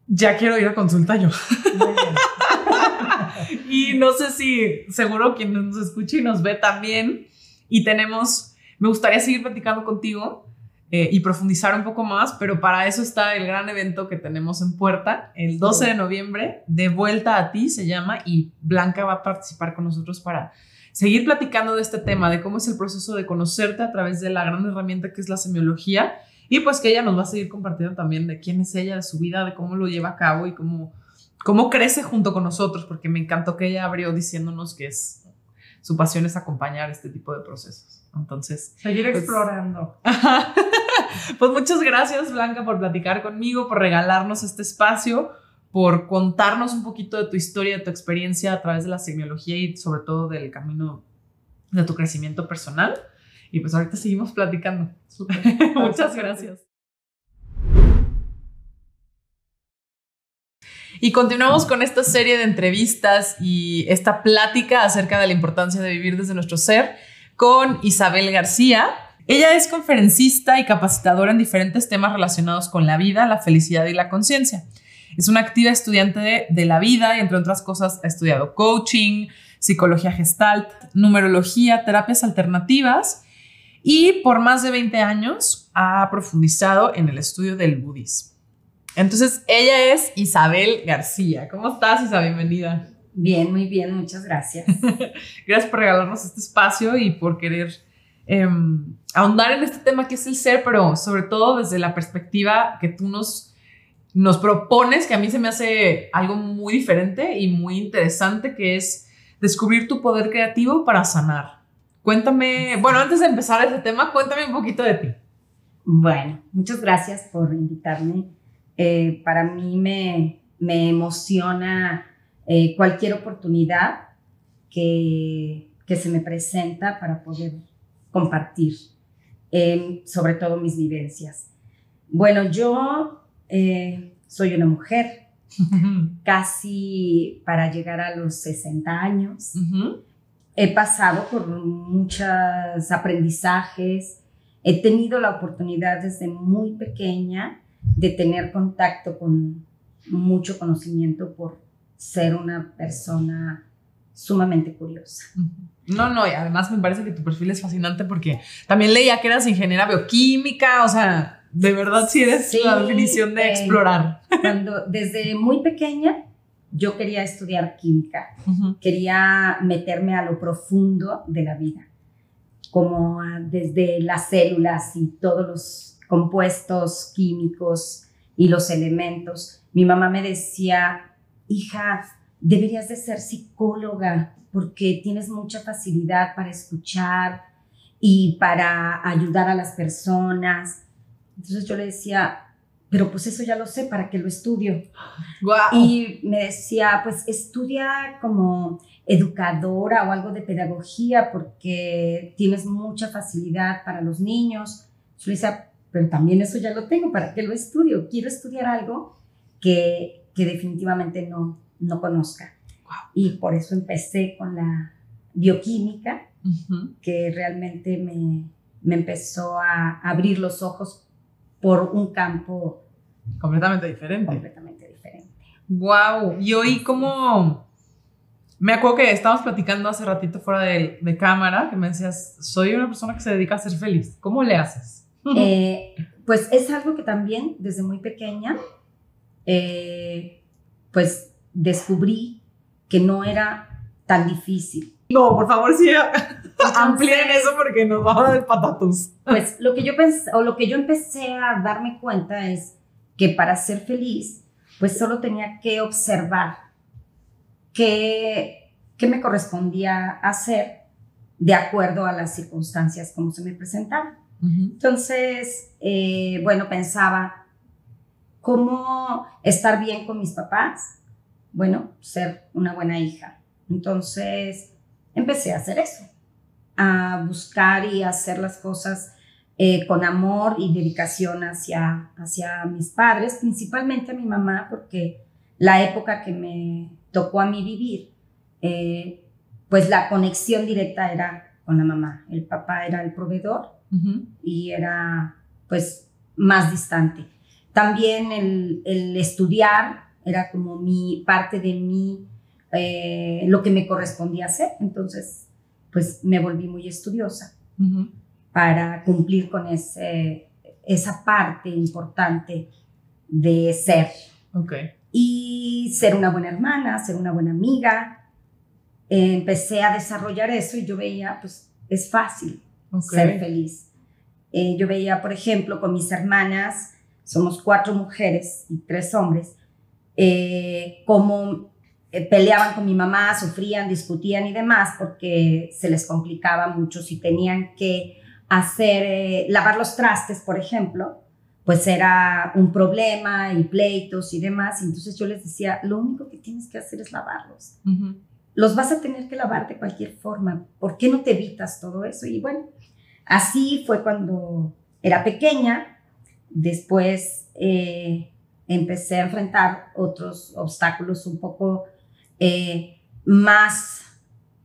Ya quiero ir a consulta yo. [laughs] y no sé si seguro quien nos escucha y nos ve también. Y tenemos, me gustaría seguir platicando contigo eh, y profundizar un poco más, pero para eso está el gran evento que tenemos en puerta, el 12 de noviembre, de vuelta a ti se llama, y Blanca va a participar con nosotros para seguir platicando de este tema, de cómo es el proceso de conocerte a través de la gran herramienta que es la semiología y pues que ella nos va a seguir compartiendo también de quién es ella, de su vida, de cómo lo lleva a cabo y cómo, cómo crece junto con nosotros, porque me encantó que ella abrió diciéndonos que es su pasión es acompañar este tipo de procesos. Entonces, seguir pues, explorando. [laughs] pues muchas gracias Blanca por platicar conmigo, por regalarnos este espacio, por contarnos un poquito de tu historia, de tu experiencia a través de la semiología y sobre todo del camino de tu crecimiento personal. Y pues ahorita seguimos platicando. [laughs] Muchas gracias. Y continuamos con esta serie de entrevistas y esta plática acerca de la importancia de vivir desde nuestro ser con Isabel García. Ella es conferencista y capacitadora en diferentes temas relacionados con la vida, la felicidad y la conciencia. Es una activa estudiante de, de, la vida y entre otras cosas ha estudiado coaching, psicología gestalt, numerología, terapias alternativas y por más de 20 años ha profundizado en el estudio del budismo. Entonces, ella es Isabel García. ¿Cómo estás, Isabel? Bienvenida. Bien, muy bien, muchas gracias. [laughs] gracias por regalarnos este espacio y por querer em, ahondar en este tema que es el ser, pero sobre todo desde la perspectiva que tú nos, nos propones, que a mí se me hace algo muy diferente y muy interesante, que es descubrir tu poder creativo para sanar. Cuéntame, bueno, antes de empezar este tema, cuéntame un poquito de ti. Bueno, muchas gracias por invitarme eh, para mí me, emociona eh, cualquier oportunidad que, se me presenta para poder compartir, em, sobre todo mis vivencias. Bueno, yo eh, soy una mujer, casi para llegar a los 60 años. He pasado por muchos aprendizajes, he tenido la oportunidad desde muy pequeña de tener contacto con mucho conocimiento por ser una persona sumamente curiosa. No, no, y además me parece que tu perfil es fascinante porque también leía que eras ingeniera bioquímica, o sea, de verdad sí eres la definición de eh, explorar. Cuando desde muy pequeña yo quería estudiar química, quería meterme a lo profundo de la vida, como desde las células y todos los compuestos químicos y los elementos. Mi mamá me decía, hija, deberías de ser psicóloga porque tienes mucha facilidad para escuchar y para ayudar a las personas. Entonces yo le decía, pero pues eso ya lo sé, ¿para qué lo estudio? Y me decía, pues estudia como educadora o algo de pedagogía porque tienes mucha facilidad para los niños. Yo le decía, pero también eso ya lo tengo, ¿para qué lo estudio? Quiero estudiar algo que, que definitivamente no, no conozca. Y por eso empecé con la bioquímica, que realmente me, me empezó a abrir los ojos por un campo completamente diferente. Completamente diferente. Wow. Y hoy como me acuerdo que estábamos platicando hace ratito fuera de, de, cámara, que me decías, soy una persona que se dedica a ser feliz. ¿Cómo le haces? Eh, pues es algo que también desde muy pequeña, eh, pues descubrí que no era tan difícil. No, por favor, sí, amplíen eso porque nos va a dar patatus. Pues lo que yo pensé, o lo que yo empecé a darme cuenta es que para ser feliz, pues solo tenía que observar qué, qué me correspondía hacer de acuerdo a las circunstancias como se me presentaban. Entonces, eh, bueno, pensaba, ¿cómo estar bien con mis papás? Bueno, ser una buena hija. Entonces, empecé a hacer eso, a buscar y hacer las cosas eh, con amor y dedicación hacia, hacia mis padres, principalmente a mi mamá, porque la época que me tocó a mí vivir, eh, pues la conexión directa era con la mamá. El papá era el proveedor y era pues más distante. También el, el, estudiar era como mi parte de mí, eh, lo que me correspondía hacer. Entonces, pues me volví muy estudiosa para cumplir con ese, esa parte importante de ser. Okay. Y ser una buena hermana, ser una buena amiga, eh, empecé a desarrollar eso y yo veía, pues es fácil ser feliz. Eh, yo veía, por ejemplo, con mis hermanas, somos cuatro mujeres y tres hombres, eh, cómo peleaban con mi mamá, sufrían, discutían y demás, porque se les complicaba mucho si tenían que hacer, lavar los trastes, por ejemplo, pues era un problema y pleitos y demás. Entonces yo les decía, lo único que tienes que hacer es lavarlos. Los vas a tener que lavar de cualquier forma. ¿Por qué no te evitas todo eso? Y bueno, así fue cuando era pequeña. Después eh, empecé a enfrentar otros obstáculos un poco eh, más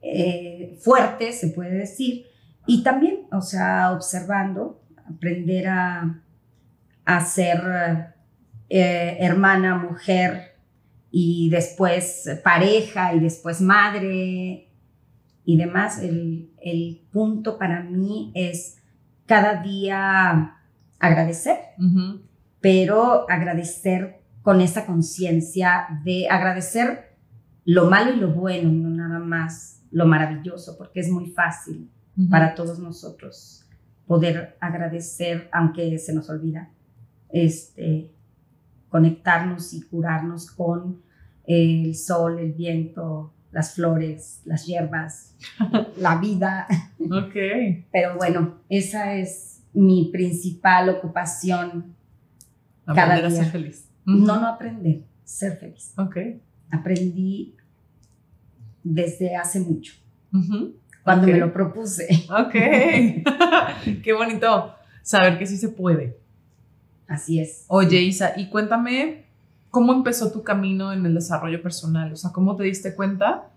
eh, fuertes, se puede decir. Y también, o sea, observando, aprender a a ser eh, hermana, mujer y después pareja y después madre y demás. El, punto para mí es cada día agradecer, pero agradecer con esa conciencia de agradecer lo malo y lo bueno, no nada más lo maravilloso, porque es muy fácil para todos nosotros poder agradecer aunque se nos olvida este, conectarnos y curarnos con el sol, el viento, las flores, las hierbas, [laughs] la vida. Ok. Pero bueno, esa es mi principal ocupación cada día. A ser feliz. No, no aprender, ser feliz. Ok. Aprendí desde hace mucho, cuando me lo propuse. Ok. [laughs] Qué bonito saber que sí se puede. Así es. Oye, Isa, y cuéntame cómo empezó tu camino en el desarrollo personal, o sea, cómo te diste cuenta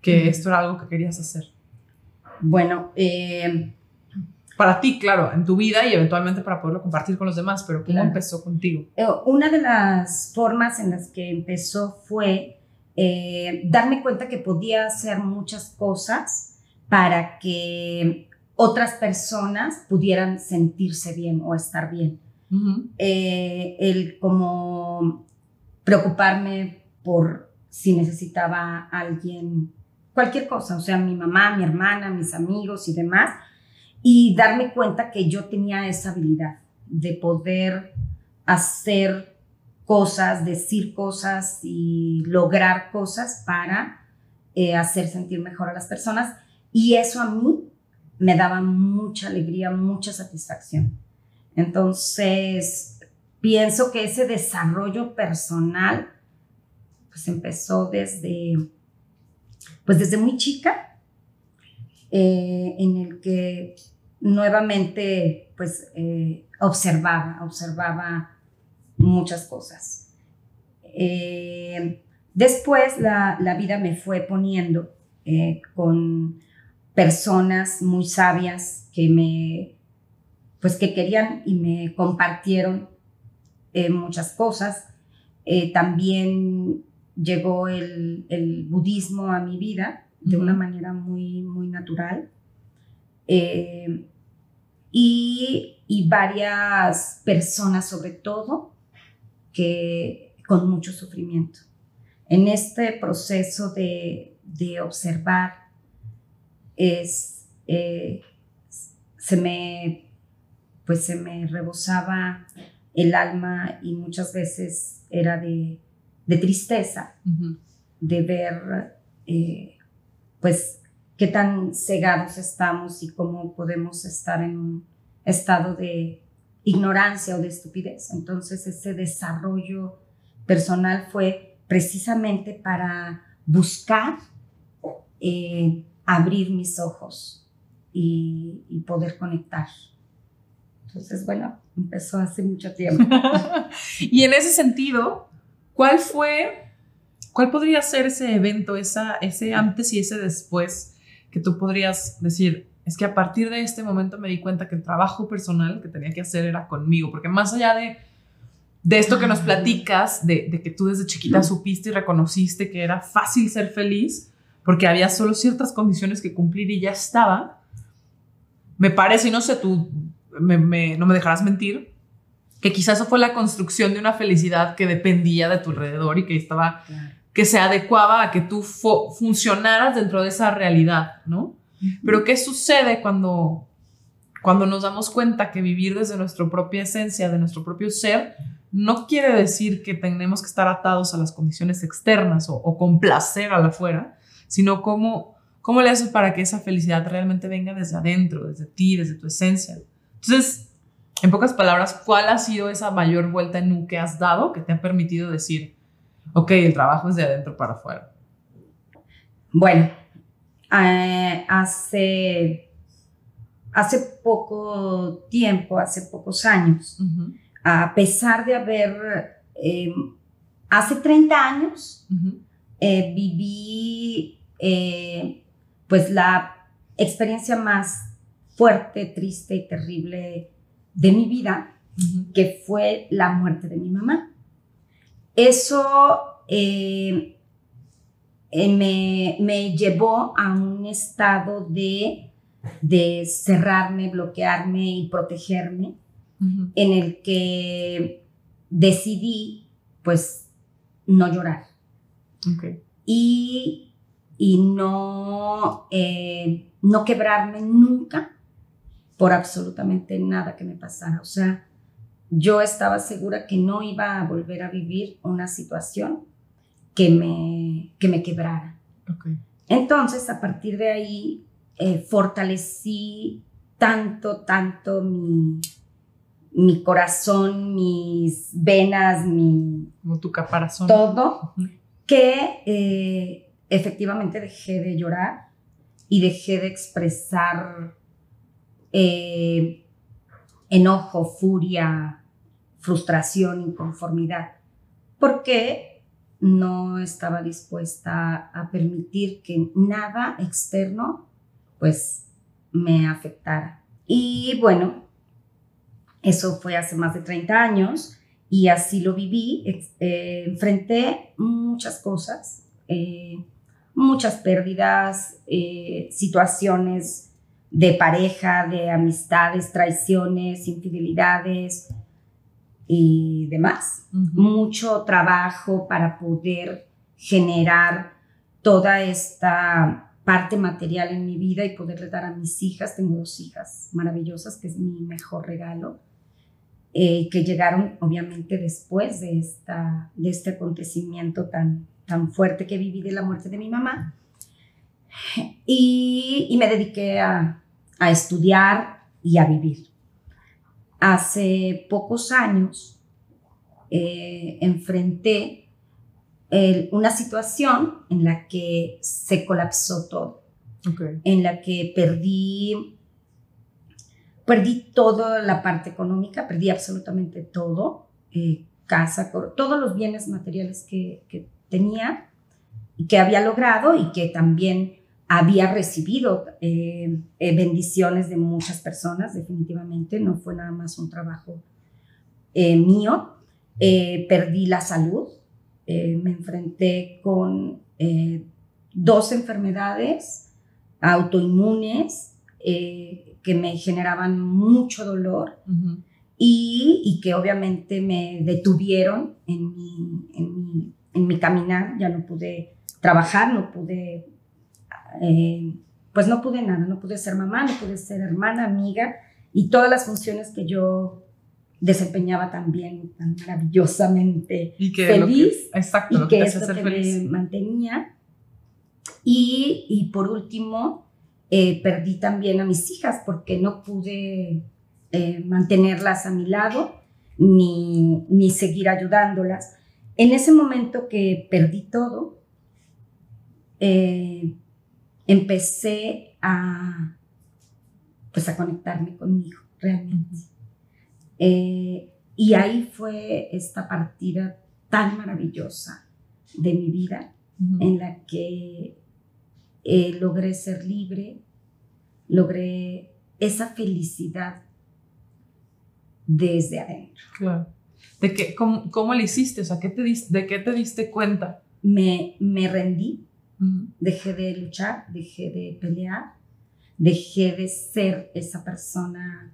que esto era algo que querías hacer. Bueno, eh, para ti, claro, en tu vida y eventualmente para poderlo compartir con los demás, pero ¿cómo empezó contigo? Eh, una de las formas en las que empezó fue eh, darme cuenta que podía hacer muchas cosas para que otras personas pudieran sentirse bien o estar bien. Eh, el como preocuparme por si necesitaba alguien, cualquier cosa, o sea, mi mamá, mi hermana, mis amigos y demás, y darme cuenta que yo tenía esa habilidad de poder hacer cosas, decir cosas y lograr cosas para eh, hacer sentir mejor a las personas. Y eso a mí me daba mucha alegría, mucha satisfacción. Entonces, pienso que ese desarrollo personal, pues empezó desde, pues desde muy chica, eh, en el que nuevamente, pues, eh, observaba, observaba muchas cosas. Eh, después la, la, vida me fue poniendo con personas muy sabias que me pues que querían y me compartieron eh, muchas cosas. Eh, también llegó el, budismo a mi vida de una manera muy, muy natural. Eh, y, varias personas sobre todo que con mucho sufrimiento. En este proceso de, de observar es, se me pues se me rebosaba el alma y muchas veces era de, tristeza de ver eh, pues qué tan cegados estamos y cómo podemos estar en un estado de ignorancia o de estupidez. Entonces ese desarrollo personal fue precisamente para buscar eh, abrir mis ojos y, poder conectar entonces, bueno, empezó hace mucho tiempo. [laughs] y en ese sentido, ¿cuál fue, cuál podría ser ese evento, ese antes y ese después que tú podrías decir, es que a partir de este momento me di cuenta que el trabajo personal que tenía que hacer era conmigo, porque más allá de, de esto que nos platicas, de, de que tú desde chiquita supiste y reconociste que era fácil ser feliz, porque había solo ciertas condiciones que cumplir y ya estaba, me parece, y no sé, tú no me dejarás mentir, que quizás eso fue la construcción de una felicidad que dependía de tu alrededor y que estaba, que se adecuaba a que tú funcionaras dentro de esa realidad, ¿no? Pero ¿qué sucede cuando, cuando nos damos cuenta que vivir desde nuestra propia esencia, de nuestro propio ser, no quiere decir que tenemos que estar atados a las condiciones externas o, o complacer a la afuera, sino cómo, cómo le haces para que esa felicidad realmente venga desde adentro, desde ti, desde tu esencia. Entonces, en pocas palabras, ¿cuál ha sido esa mayor vuelta en U que has dado que te ha permitido decir, ok, el trabajo es de adentro para afuera? Bueno, eh, hace, hace poco tiempo, hace pocos años, a pesar de haber, em, hace 30 años, eh, viví eh, pues la experiencia más fuerte, triste y terrible de mi vida, que fue la muerte de mi mamá. Eso eh, eh, me, llevó a un estado de, de cerrarme, bloquearme y protegerme, en el que decidí, pues, no llorar. Y, y no, eh, no quebrarme nunca por absolutamente nada que me pasara. O sea, yo estaba segura que no iba a volver a vivir una situación que me, que me quebrara. Entonces, a partir de ahí, eh, fortalecí tanto, tanto mi, mi corazón, mis venas, mi... Como tu caparazón. Todo, que eh, efectivamente dejé de llorar y dejé de expresar eh, enojo, furia, frustración, inconformidad, porque no estaba dispuesta a permitir que nada externo pues me afectara. Y bueno, eso fue hace más de 30 años y así lo viví. Eh, enfrenté muchas cosas, eh, muchas pérdidas, situaciones de pareja, de amistades, traiciones, infidelidades y demás. Mucho trabajo para poder generar toda esta parte material en mi vida y poderle dar a mis hijas. Tengo dos hijas maravillosas, que es mi mejor regalo, eh, que llegaron obviamente después de, esta, de este acontecimiento tan, tan fuerte que viví de la muerte de mi mamá. Y, me dediqué a, estudiar y a vivir. Hace pocos años eh, enfrenté una situación en la que se colapsó todo, en la que perdí, perdí toda la parte económica, perdí absolutamente todo, eh, casa, todos los bienes materiales que, que tenía y que había logrado y que también había recibido eh, eh, bendiciones de muchas personas, definitivamente, no fue nada más un trabajo eh, mío. perdí la salud, me enfrenté con dos enfermedades autoinmunes que me generaban mucho dolor y, y, que obviamente me detuvieron en mi, en mi, en mi caminar, ya no pude trabajar, no pude eh, pues no pude nada, no pude ser mamá, no pude ser hermana, amiga y todas las funciones que yo desempeñaba también tan maravillosamente y que feliz exacto, y que, es lo que me mantenía. Y, y por último, eh, perdí también a mis hijas porque no pude eh, mantenerlas a mi lado ni, ni seguir ayudándolas. En ese momento que perdí todo, eh, empecé a, pues a conectarme conmigo realmente. Eh, y ahí fue esta partida tan maravillosa de mi vida en la que eh, logré ser libre, logré esa felicidad desde adentro. Claro. ¿De qué, cómo, cómo le hiciste? O sea, ¿qué te ¿de qué te diste cuenta? Me, me rendí Dejé de luchar, dejé de pelear, dejé de ser esa persona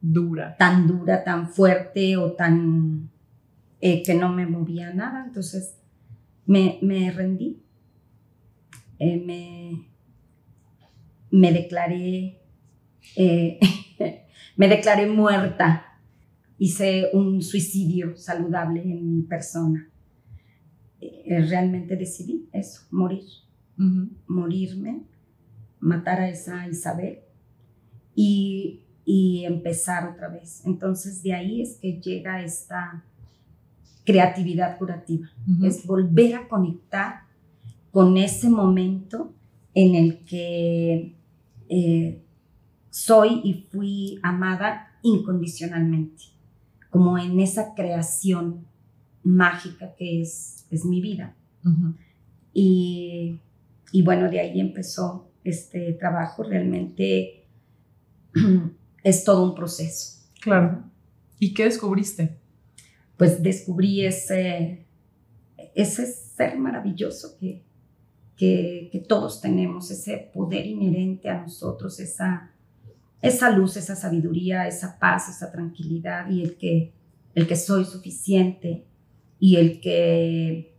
dura, tan dura, tan fuerte o tan eh, que no me movía nada. Entonces me, me rendí, eh, me, me declaré, eh, [laughs] me declaré muerta, hice un suicidio saludable en mi persona. Eh, realmente decidí eso, morir, morirme, matar a esa Isabel y, y empezar otra vez. Entonces de ahí es que llega esta creatividad curativa, es volver a conectar con ese momento en el que eh, soy y fui amada incondicionalmente, como en esa creación mágica que es, es mi vida. y, y, bueno, de ahí empezó este trabajo, realmente [clears throat] es todo un proceso. Claro. ¿Y qué descubriste? Pues descubrí ese, ese ser maravilloso que, que, todos tenemos, ese poder inherente a nosotros, esa, esa luz, esa sabiduría, esa paz, esa tranquilidad y el que, el que soy suficiente y el que,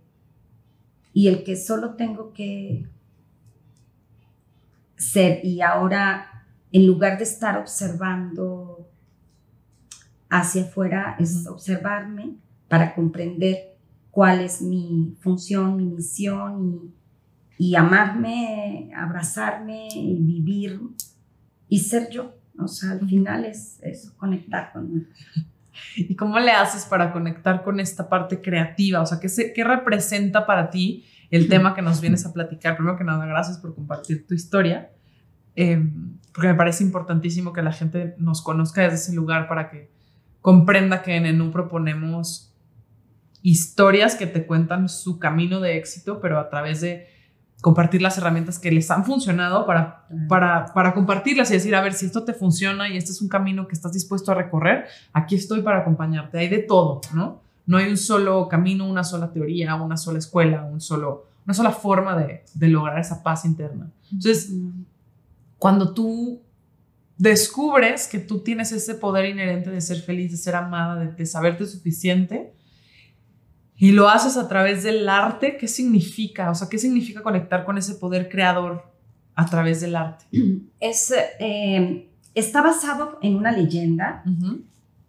y el que solo tengo que ser y ahora en lugar de estar observando hacia afuera es observarme para comprender cuál es mi función, mi misión y, amarme, abrazarme y vivir y ser yo. O sea, al final es eso, conectar conmigo. ¿Y cómo le haces para conectar con esta parte creativa? O sea, ¿qué, qué representa para ti el tema que nos vienes a platicar? Primero que nada, gracias por compartir tu historia, em, porque me parece importantísimo que la gente nos conozca desde ese lugar para que comprenda que en ENU proponemos historias que te cuentan su camino de éxito, pero a través de compartir las herramientas que les han funcionado para, para, para compartirlas y decir, a ver, si esto te funciona y este es un camino que estás dispuesto a recorrer, aquí estoy para acompañarte. Hay de todo, ¿no? No hay un solo camino, una sola teoría, una sola escuela, un solo, una sola forma de, de lograr esa paz interna. Entonces, cuando tú descubres que tú tienes ese poder inherente de ser feliz, de ser amada, de, saberte suficiente, y lo haces a través del arte, ¿qué significa? O sea, ¿qué significa conectar con ese poder creador a través del arte? [clears throat] Es, eh, está basado en una leyenda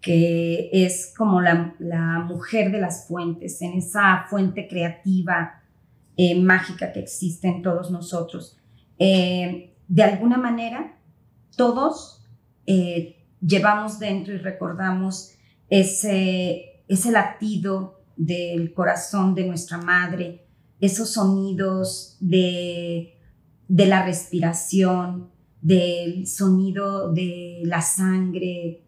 que es como la, mujer de las fuentes, en esa fuente creativa, eh, mágica que existe en todos nosotros. Eh, de alguna manera, todos llevamos dentro y recordamos ese, ese latido del corazón de nuestra madre, esos sonidos de, de la respiración, del sonido de la sangre,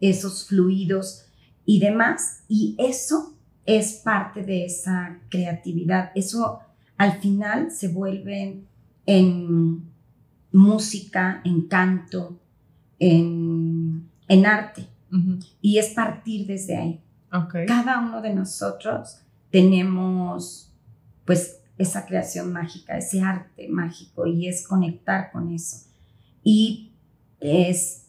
esos fluidos y demás. Y eso es parte de esa creatividad. Eso al final se vuelve en música, en canto, en, arte. Y es partir desde ahí. Cada uno de nosotros tenemos pues esa creación mágica, ese arte mágico y es conectar con eso. Y es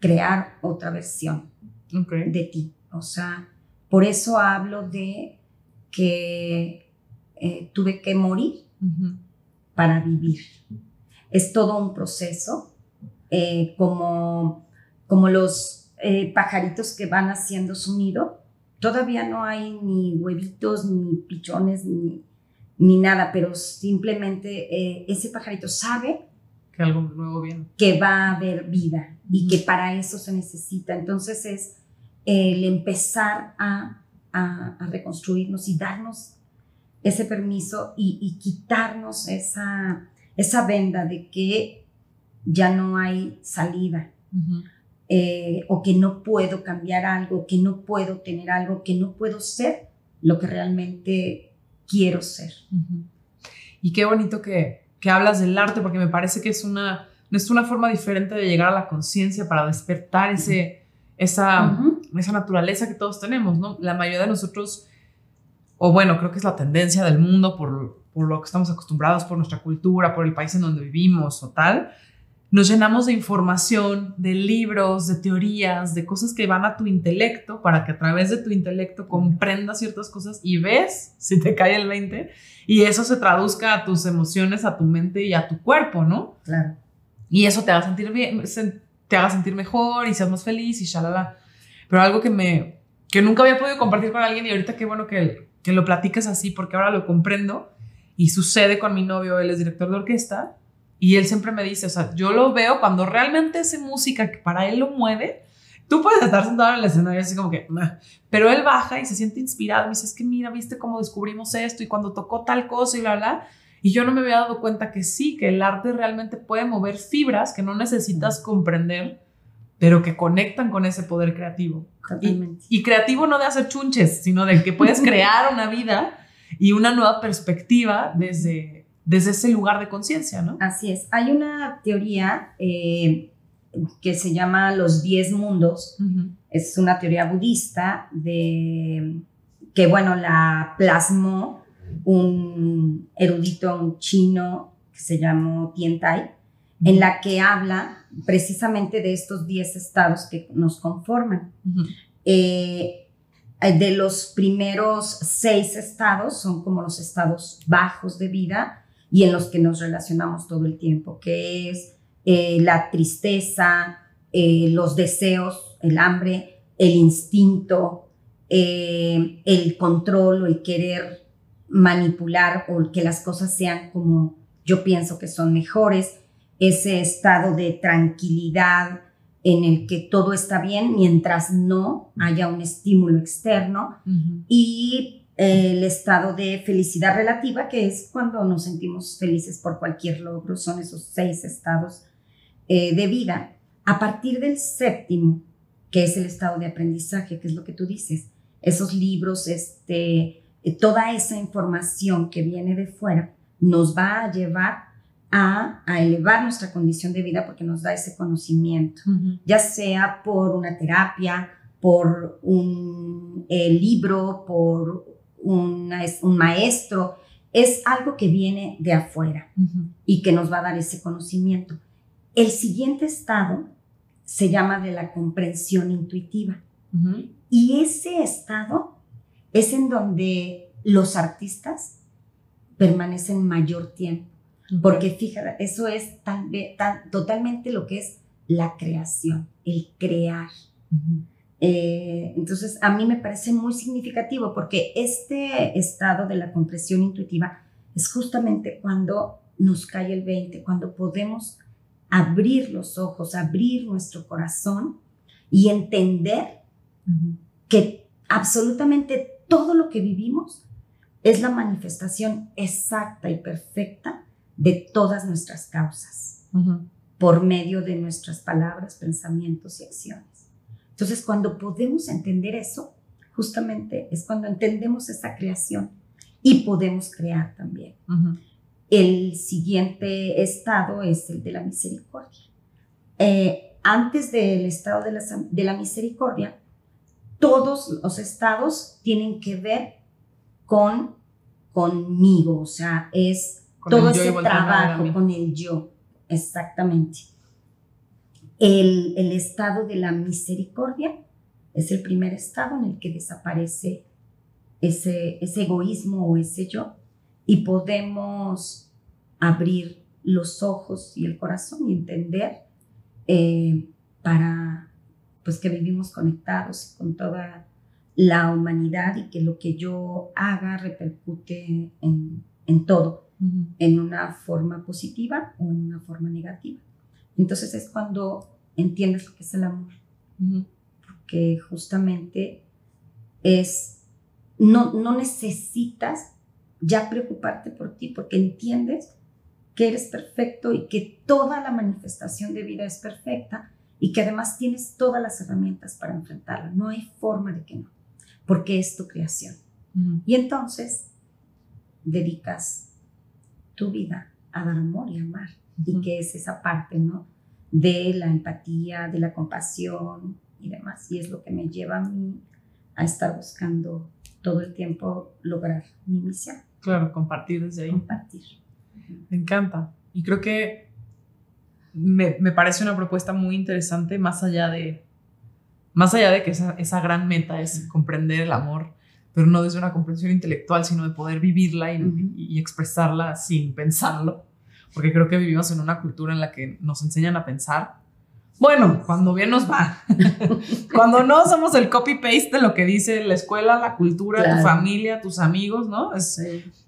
crear otra versión de ti. O sea, por eso hablo de que eh, tuve que morir para vivir es todo un proceso, eh, como, como los eh, pajaritos que van haciendo su nido. Todavía no hay ni huevitos, ni pichones, ni, ni nada, pero simplemente eh, ese pajarito sabe que algo nuevo viene. Que va a haber vida y que para eso se necesita. Entonces es el empezar a, a, a reconstruirnos y darnos ese permiso y, y quitarnos esa, esa venda de que ya no hay salida eh, o que no puedo cambiar algo, que no puedo tener algo, que no puedo ser lo que realmente quiero ser. Y qué bonito que, que, hablas del arte porque me parece que es una, es una forma diferente de llegar a la conciencia para despertar ese, esa, esa naturaleza que todos tenemos, ¿no? La mayoría de nosotros, o bueno, creo que es la tendencia del mundo por por lo que estamos acostumbrados, por nuestra cultura, por el país en donde vivimos o tal, nos llenamos de información, de libros, de teorías, de cosas que van a tu intelecto para que a través de tu intelecto comprendas ciertas cosas y ves si te cae el 20 y eso se traduzca a tus emociones, a tu mente y a tu cuerpo, ¿no? Claro. Y eso te haga sentir bien, te haga sentir mejor y seas más feliz y shalala. Pero algo que me, que nunca había podido compartir con alguien y ahorita qué bueno que, que lo platiques así porque ahora lo comprendo y sucede con mi novio, él es director de orquesta y él siempre me dice, o sea, yo lo veo cuando realmente hace música que para él lo mueve. Tú puedes estar sentado en el escenario así como que, pero él baja y se siente inspirado. Me dice, es que mira, viste cómo descubrimos esto y cuando tocó tal cosa y bla, bla. Y yo no me había dado cuenta que sí, que el arte realmente puede mover fibras que no necesitas comprender, pero que conectan con ese poder creativo. Y, y, creativo no de hacer chunches, sino de que puedes [laughs] crear una vida y una nueva perspectiva desde, desde ese lugar de conciencia, ¿no? Así es. Hay una teoría eh, que se llama los diez mundos. Es una teoría budista de que, bueno, la plasmó un erudito un chino que se llamó Tiantai, en la que habla precisamente de estos diez estados que nos conforman. Eh, de los primeros seis estados son como los estados bajos de vida, y en los que nos relacionamos todo el tiempo, que es eh, la tristeza, eh, los deseos, el hambre, el instinto, eh, el control o el querer manipular o que las cosas sean como yo pienso que son mejores, ese estado de tranquilidad en el que todo está bien mientras no haya un estímulo externo y el estado de felicidad relativa, que es cuando nos sentimos felices por cualquier logro, son esos seis estados eh, de vida. A partir del séptimo, que es el estado de aprendizaje, que es lo que tú dices, esos libros, este, eh, toda esa información que viene de fuera, nos va a llevar a, elevar nuestra condición de vida porque nos da ese conocimiento, ya sea por una terapia, por un eh, libro, por un maestro, es algo que viene de afuera y que nos va a dar ese conocimiento. El siguiente estado se llama de la comprensión intuitiva. Y ese estado es en donde los artistas permanecen mayor tiempo. Porque fíjate, eso es tan, totalmente lo que es la creación, el crear. Eh, entonces, a mí me parece muy significativo porque este estado de la compresión intuitiva es justamente cuando nos cae el 20, cuando podemos abrir los ojos, abrir nuestro corazón y entender que absolutamente todo lo que vivimos es la manifestación exacta y perfecta de todas nuestras causas por medio de nuestras palabras, pensamientos y acciones. Entonces, cuando podemos entender eso, justamente es cuando entendemos esa creación y podemos crear también. El siguiente estado es el de la misericordia. Eh, antes del estado de la, de la misericordia, todos los estados tienen que ver con conmigo, o sea, es todo ese trabajo con el yo, exactamente. El, estado de la misericordia es el primer estado en el que desaparece ese, ese egoísmo o ese yo y podemos abrir los ojos y el corazón y entender eh, para pues que vivimos conectados con toda la humanidad y que lo que yo haga repercute en, todo, en una forma positiva o en una forma negativa. Entonces es cuando entiendes lo que es el amor. Porque justamente es, no, no necesitas ya preocuparte por ti, porque entiendes que eres perfecto y que toda la manifestación de vida es perfecta y que además tienes todas las herramientas para enfrentarla. No hay forma de que no, porque es tu creación. Y entonces dedicas tu vida a dar amor y amar y que es esa parte, ¿no? De la empatía, de la compasión y demás. Y es lo que me lleva a mí a estar buscando todo el tiempo lograr mi misión. Claro, compartir desde ahí. Compartir. Me encanta. Y creo que me, me, parece una propuesta muy interesante, más allá de, más allá de que esa, esa, gran meta es comprender el amor, pero no desde una comprensión intelectual, sino de poder vivirla y, y expresarla sin pensarlo, porque creo que vivimos en una cultura en la que nos enseñan a pensar. Bueno, cuando bien nos va. [laughs] cuando no somos el copy-paste de lo que dice la escuela, la cultura, tu familia, tus amigos, ¿no? Es,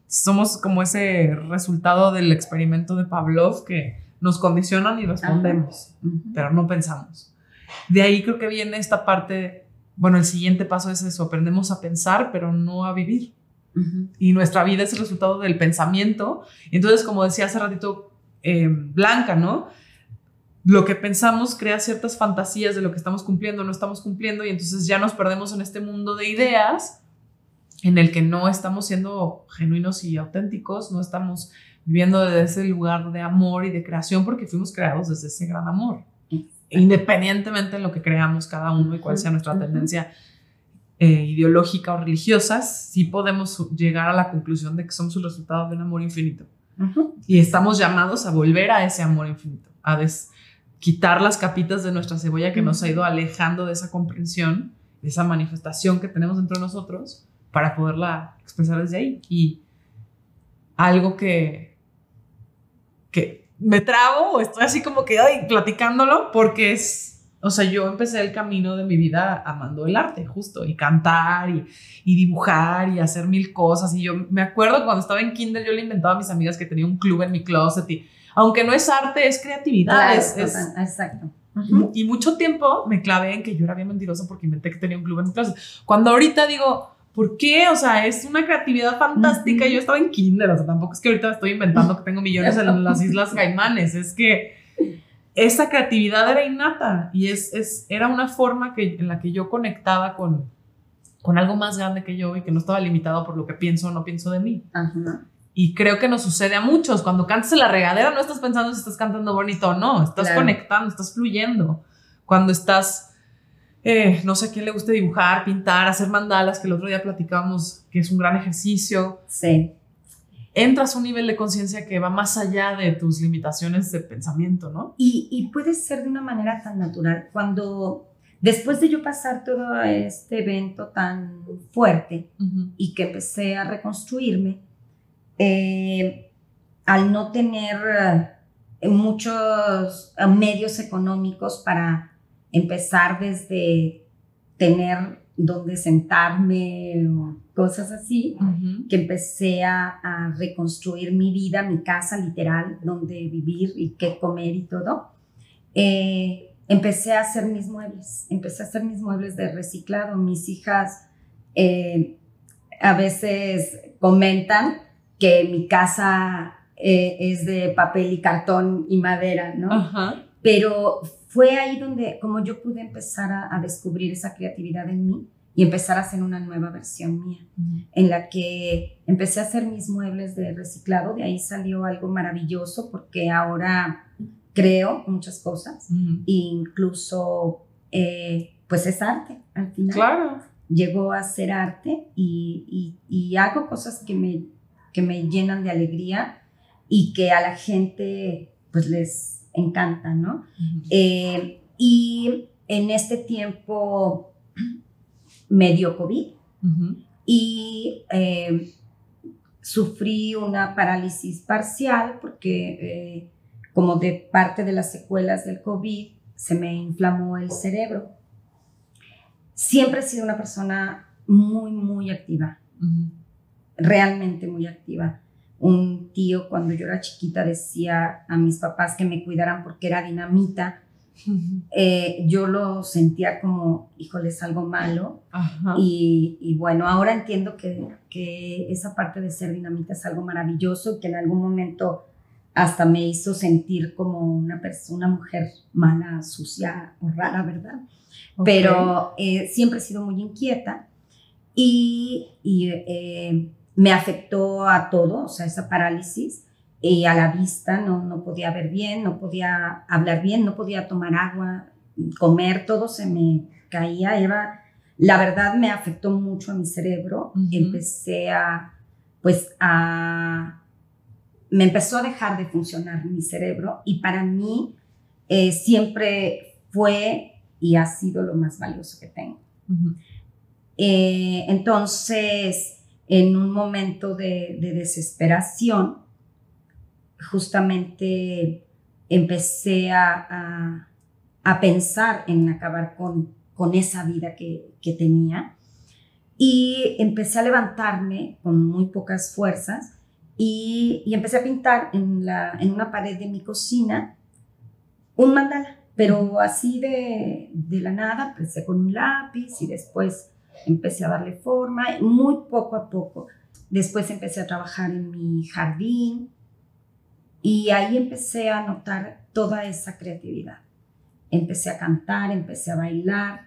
Somos como ese resultado del experimento de Pavlov que nos condicionan y respondemos, pero no pensamos. De ahí creo que viene esta parte, bueno, el siguiente paso es eso, aprendemos a pensar, pero no a vivir. Y nuestra vida es el resultado del pensamiento. Entonces, como decía hace ratito eh, Blanca, ¿no? Lo que pensamos crea ciertas fantasías de lo que estamos cumpliendo, no estamos cumpliendo, y entonces ya nos perdemos en este mundo de ideas en el que no estamos siendo genuinos y auténticos, no estamos viviendo desde ese lugar de amor y de creación porque fuimos creados desde ese gran amor. Independientemente de lo que creamos cada uno y cuál sea nuestra tendencia eh, ideológica o religiosa, sí podemos llegar a la conclusión de que somos el resultado de un amor infinito. Y estamos llamados a volver a ese amor infinito, a quitar las capitas de nuestra cebolla que nos ha ido alejando de esa comprensión, de esa manifestación que tenemos dentro de nosotros, para poderla expresar desde ahí. Y algo que, que me trabo o estoy así como que ay, platicándolo porque es, o sea, yo empecé el camino de mi vida amando el arte, justo, y cantar y, y dibujar y hacer mil cosas. Y yo me acuerdo cuando estaba en kinder, yo le inventaba a mis amigas que tenía un club en mi closet y aunque no es arte, es creatividad. es, exacto. Y mucho tiempo me clavé en que yo era bien mentirosa porque inventé que tenía un club en mi closet. Cuando ahorita digo, ¿Por qué? O sea, es una creatividad fantástica. Yo estaba en kinder, o sea, tampoco es que ahorita estoy inventando que tengo millones en las Islas Caimanes, es que esa creatividad era innata y es, es, era una forma que, en la que yo conectaba con, con algo más grande que yo y que no estaba limitado por lo que pienso o no pienso de mí. Y creo que nos sucede a muchos. Cuando cantas en la regadera no estás pensando si estás cantando bonito o no, estás conectando, estás fluyendo. Cuando estás eh, no sé a quién le guste dibujar, pintar, hacer mandalas, que el otro día platicábamos que es un gran ejercicio. Sí. Entras a un nivel de conciencia que va más allá de tus limitaciones de pensamiento, ¿no? Y, y puede ser de una manera tan natural. Cuando, después de yo pasar todo este evento tan fuerte y que empecé a reconstruirme, eh, al no tener eh, muchos medios económicos para empezar desde tener donde sentarme o cosas así, que empecé a, reconstruir mi vida, mi casa literal, donde vivir y qué comer y todo. Eh, empecé a hacer mis muebles, empecé a hacer mis muebles de reciclado. Mis hijas eh, a veces comentan que mi casa eh, es de papel y cartón y madera, ¿no? Pero fue ahí donde como yo pude empezar a, descubrir esa creatividad en mí y empezar a hacer una nueva versión mía, en la que empecé a hacer mis muebles de reciclado, de ahí salió algo maravilloso porque ahora creo muchas cosas, incluso eh, pues es arte al final. Claro. Llegó a ser arte y, y, hago cosas que me, que me llenan de alegría y que a la gente pues les encanta, ¿no? Eh, y en este tiempo me dio COVID y eh, sufrí una parálisis parcial porque eh, como de parte de las secuelas del COVID se me inflamó el cerebro. Siempre he sido una persona muy, muy activa, realmente muy activa un tío cuando yo era chiquita decía a mis papás que me cuidaran porque era dinamita. Eh, yo lo sentía como, híjole, es algo malo. Y, bueno, ahora entiendo que, que, esa parte de ser dinamita es algo maravilloso y que en algún momento hasta me hizo sentir como una persona, mujer mala, sucia o rara, ¿verdad? Pero eh, siempre he sido muy inquieta y, y eh, me afectó a todo, o sea, esa parálisis, y a la vista no, no podía ver bien, no podía hablar bien, no podía tomar agua, comer, todo se me caía. Eva, la verdad me afectó mucho a mi cerebro. Empecé a, pues, a, me empezó a dejar de funcionar mi cerebro y para mí eh, siempre fue y ha sido lo más valioso que tengo. Eh, entonces, en un momento de, desesperación, justamente empecé a, pensar en acabar con, con esa vida que, tenía y empecé a levantarme con muy pocas fuerzas y, empecé a pintar en, la, en una pared de mi cocina un mandala, pero así de, de la nada, empecé con un lápiz y después empecé a darle forma, muy poco a poco. Después empecé a trabajar en mi jardín y ahí empecé a notar toda esa creatividad. Empecé a cantar, empecé a bailar.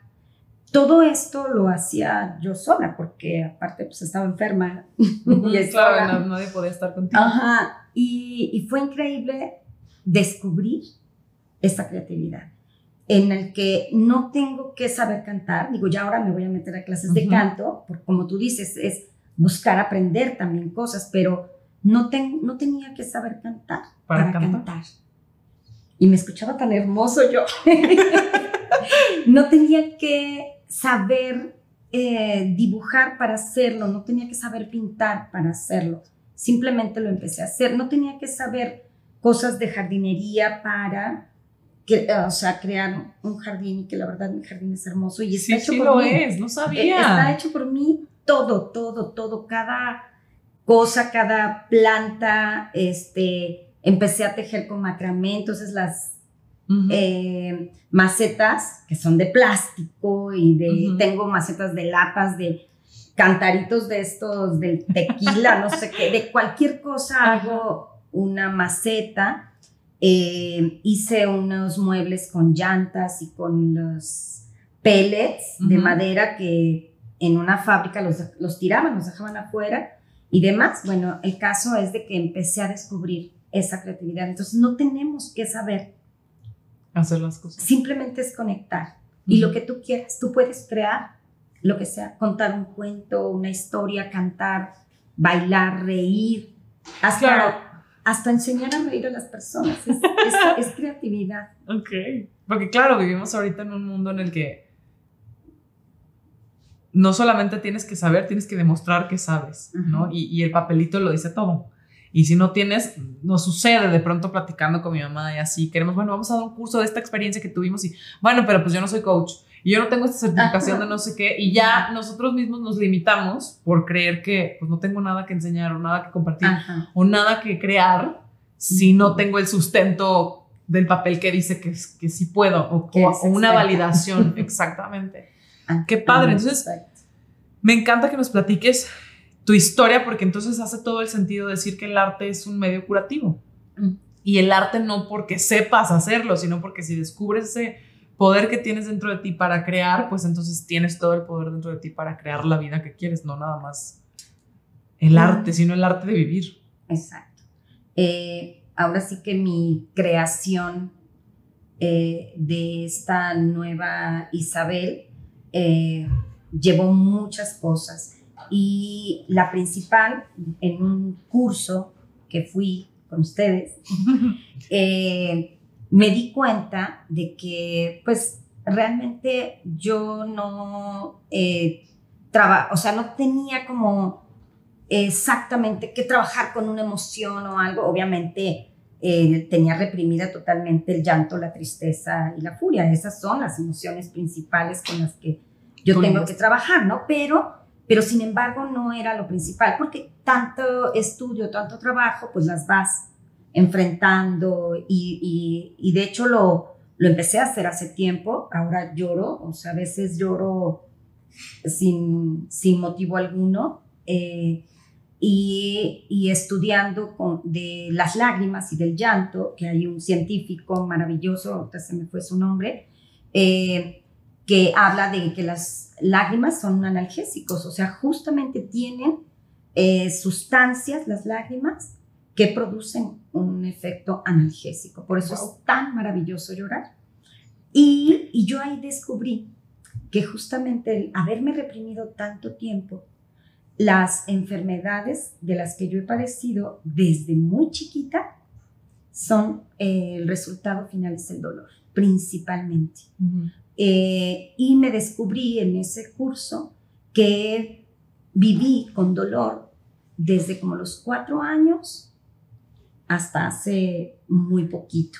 Todo esto lo hacía yo sola porque aparte pues estaba enferma. y claro, no, nadie podía estar contigo. Ajá, y, y fue increíble descubrir esa creatividad en el que no tengo que saber cantar, digo, ya ahora me voy a meter a clases de canto, porque como tú dices, es buscar aprender también cosas, pero no, no tenía que saber cantar para, cantar. Y me escuchaba tan hermoso yo. [laughs] no tenía que saber eh, dibujar para hacerlo, no tenía que saber pintar para hacerlo, simplemente lo empecé a hacer, no tenía que saber cosas de jardinería para que, eh, o sea, crear un jardín y que la verdad mi jardín es hermoso y está hecho sí por lo mí. es, no sabía. Eh, está hecho por mí todo, todo, todo, cada cosa, cada planta, este, empecé a tejer con macramé, entonces las eh, macetas que son de plástico y de, tengo macetas de latas, de cantaritos de estos, del tequila, no sé qué, de cualquier cosa hago una maceta eh, hice unos muebles con llantas y con los pellets de madera que en una fábrica los, los tiraban, los dejaban afuera y demás. Bueno, el caso es de que empecé a descubrir esa creatividad. Entonces no tenemos que saber hacer las cosas. Simplemente es conectar. Y lo que tú quieras, tú puedes crear lo que sea, contar un cuento, una historia, cantar, bailar, reír, hasta hasta enseñar a reír a las personas. [laughs] Es, creatividad. Ok. Porque claro, vivimos ahorita en un mundo en el que no solamente tienes que saber, tienes que demostrar que sabes, ¿no? Y, y, el papelito lo dice todo. Y si no tienes, nos sucede de pronto platicando con mi mamá y así, queremos, bueno, vamos a dar un curso de esta experiencia que tuvimos y, bueno, pero pues yo no soy coach y yo no tengo esta certificación de no sé qué y ya nosotros mismos nos limitamos por creer que pues no tengo nada que enseñar o nada que compartir o nada que crear si no tengo el sustento del papel que dice que, que sí puedo o, o una validación [laughs] exactamente. Ah, qué padre. Entonces, me encanta que nos platiques tu historia porque entonces hace todo el sentido decir que el arte es un medio curativo. Mm. Y el arte no porque sepas hacerlo, sino porque si descubres ese poder que tienes dentro de ti para crear, pues entonces tienes todo el poder dentro de ti para crear la vida que quieres, no nada más el arte, sino el arte de vivir. Exacto. Eh, ahora sí que mi creación eh, de esta nueva Isabel eh, llevó muchas cosas. Y la principal en un curso que fui con ustedes, [laughs] me di cuenta de que pues realmente yo no eh, o sea, no tenía como exactamente que trabajar con una emoción o algo, obviamente eh, tenía reprimida totalmente el llanto, la tristeza y la furia, esas son las emociones principales con las que yo tengo que trabajar, ¿no? Pero, pero sin embargo no era lo principal, porque tanto estudio, tanto trabajo, pues las vas enfrentando y, y, de hecho lo, lo empecé a hacer hace tiempo, ahora lloro, o sea, a veces lloro sin, sin motivo alguno. Eh, y, y, estudiando con, de las lágrimas y del llanto, que hay un científico maravilloso, ahorita se me fue su nombre, eh, que habla de que las lágrimas son analgésicos, o sea, justamente tienen eh, sustancias, las lágrimas, que producen un efecto analgésico. Por eso es tan maravilloso llorar. Y, y, yo ahí descubrí que justamente el haberme reprimido tanto tiempo, las enfermedades de las que yo he padecido desde muy chiquita son, eh, el resultado final es el dolor, principalmente. Eh, y me descubrí en ese curso que viví con dolor desde como los cuatro años hasta hace muy poquito.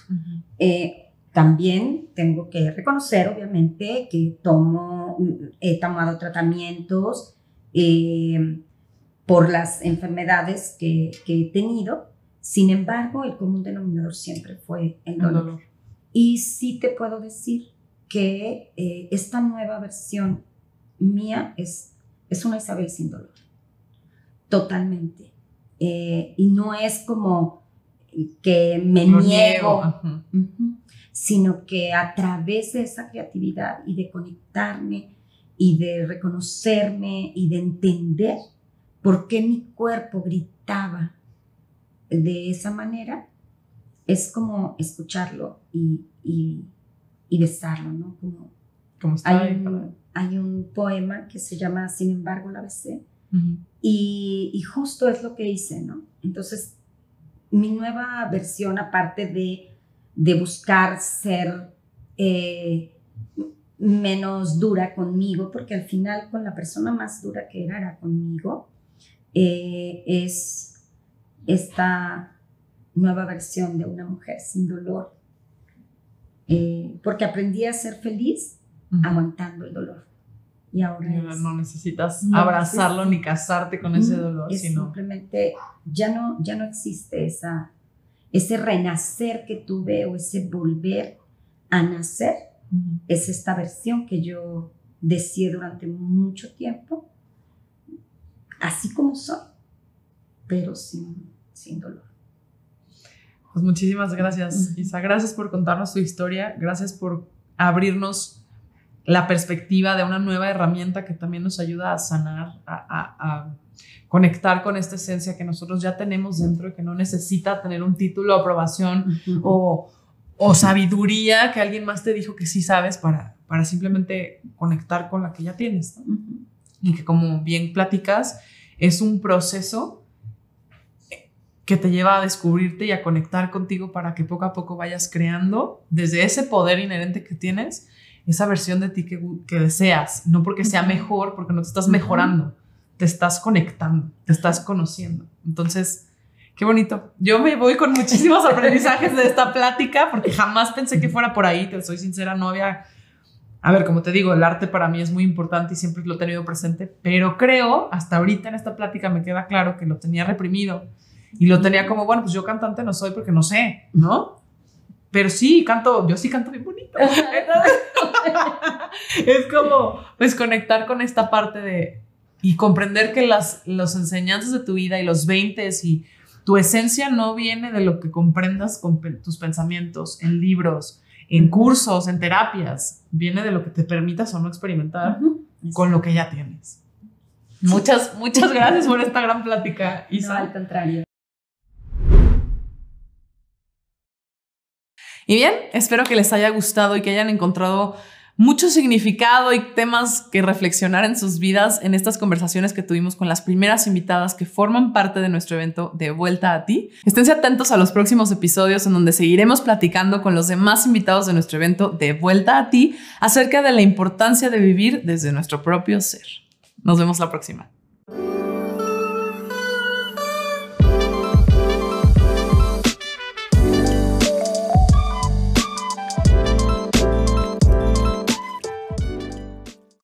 Eh, también tengo que reconocer, obviamente, que tomo, he tomado tratamientos por las enfermedades que, que, he tenido. Sin embargo, el común denominador siempre fue el dolor. Y sí te puedo decir que eh, esta nueva versión mía es, es una Isabel sin dolor. Totalmente. Eh, y no es como que me niego, sino que a través de esa creatividad y de conectarme y de reconocerme y de entender por qué mi cuerpo gritaba de esa manera, es como escucharlo y, y, besarlo, ¿no? Como, como está hay, un, hay un poema que se llama Sin embargo la besé y, y, justo es lo que hice, ¿no? Entonces, mi nueva versión, aparte de, de buscar ser eh, menos dura conmigo, porque al final con la persona más dura que era era conmigo, eh, es esta nueva versión de una mujer sin dolor, eh, porque aprendí a ser feliz aguantando el dolor. Y ahora no necesitas abrazarlo ni casarte con ese dolor, sino simplemente ya no, ya no existe esa, ese renacer que tuve o ese volver a nacer. Es esta versión que yo deseé durante mucho tiempo así como soy, pero sin, sin dolor. Pues muchísimas gracias, Isa. Gracias por contarnos tu historia. Gracias por abrirnos la perspectiva de una nueva herramienta que también nos ayuda a sanar, a, conectar con esta esencia que nosotros ya tenemos dentro y que no necesita tener un título, aprobación o, sabiduría que alguien más te dijo que sí sabes para, para simplemente conectar con la que ya tienes. Y que como bien platicas, es un proceso que te lleva a descubrirte y a conectar contigo para que poco a poco vayas creando desde ese poder inherente que tienes esa versión de ti que, que deseas, no porque sea mejor, porque no te estás mejorando, te estás conectando, te estás conociendo. Entonces, qué bonito. Yo me voy con muchísimos [laughs] aprendizajes de esta plática porque jamás pensé que fuera por ahí, te soy sincera, no había a ver, como te digo, el arte para mí es muy importante y siempre lo he tenido presente, pero creo, hasta ahorita en esta plática me queda claro que lo tenía reprimido y lo tenía como, bueno, pues yo cantante no soy porque no sé, ¿no? Pero sí, canto, yo sí canto bien bonito. [laughs] es como, pues conectar con esta parte de, y comprender que las los enseñanzas de tu vida y los 20 y tu esencia no viene de lo que comprendas con tus pensamientos en libros, en cursos, en terapias, viene de lo que te permitas o no experimentar con lo que ya tienes. Muchas, muchas [laughs] gracias por esta gran plática, Isa. No, al contrario. Y bien, espero que les haya gustado y que hayan encontrado mucho significado y temas que reflexionar en sus vidas en estas conversaciones que tuvimos con las primeras invitadas que forman parte de nuestro evento de vuelta a ti. Esténse atentos a los próximos episodios en donde seguiremos platicando con los demás invitados de nuestro evento de vuelta a ti acerca de la importancia de vivir desde nuestro propio ser. Nos vemos la próxima.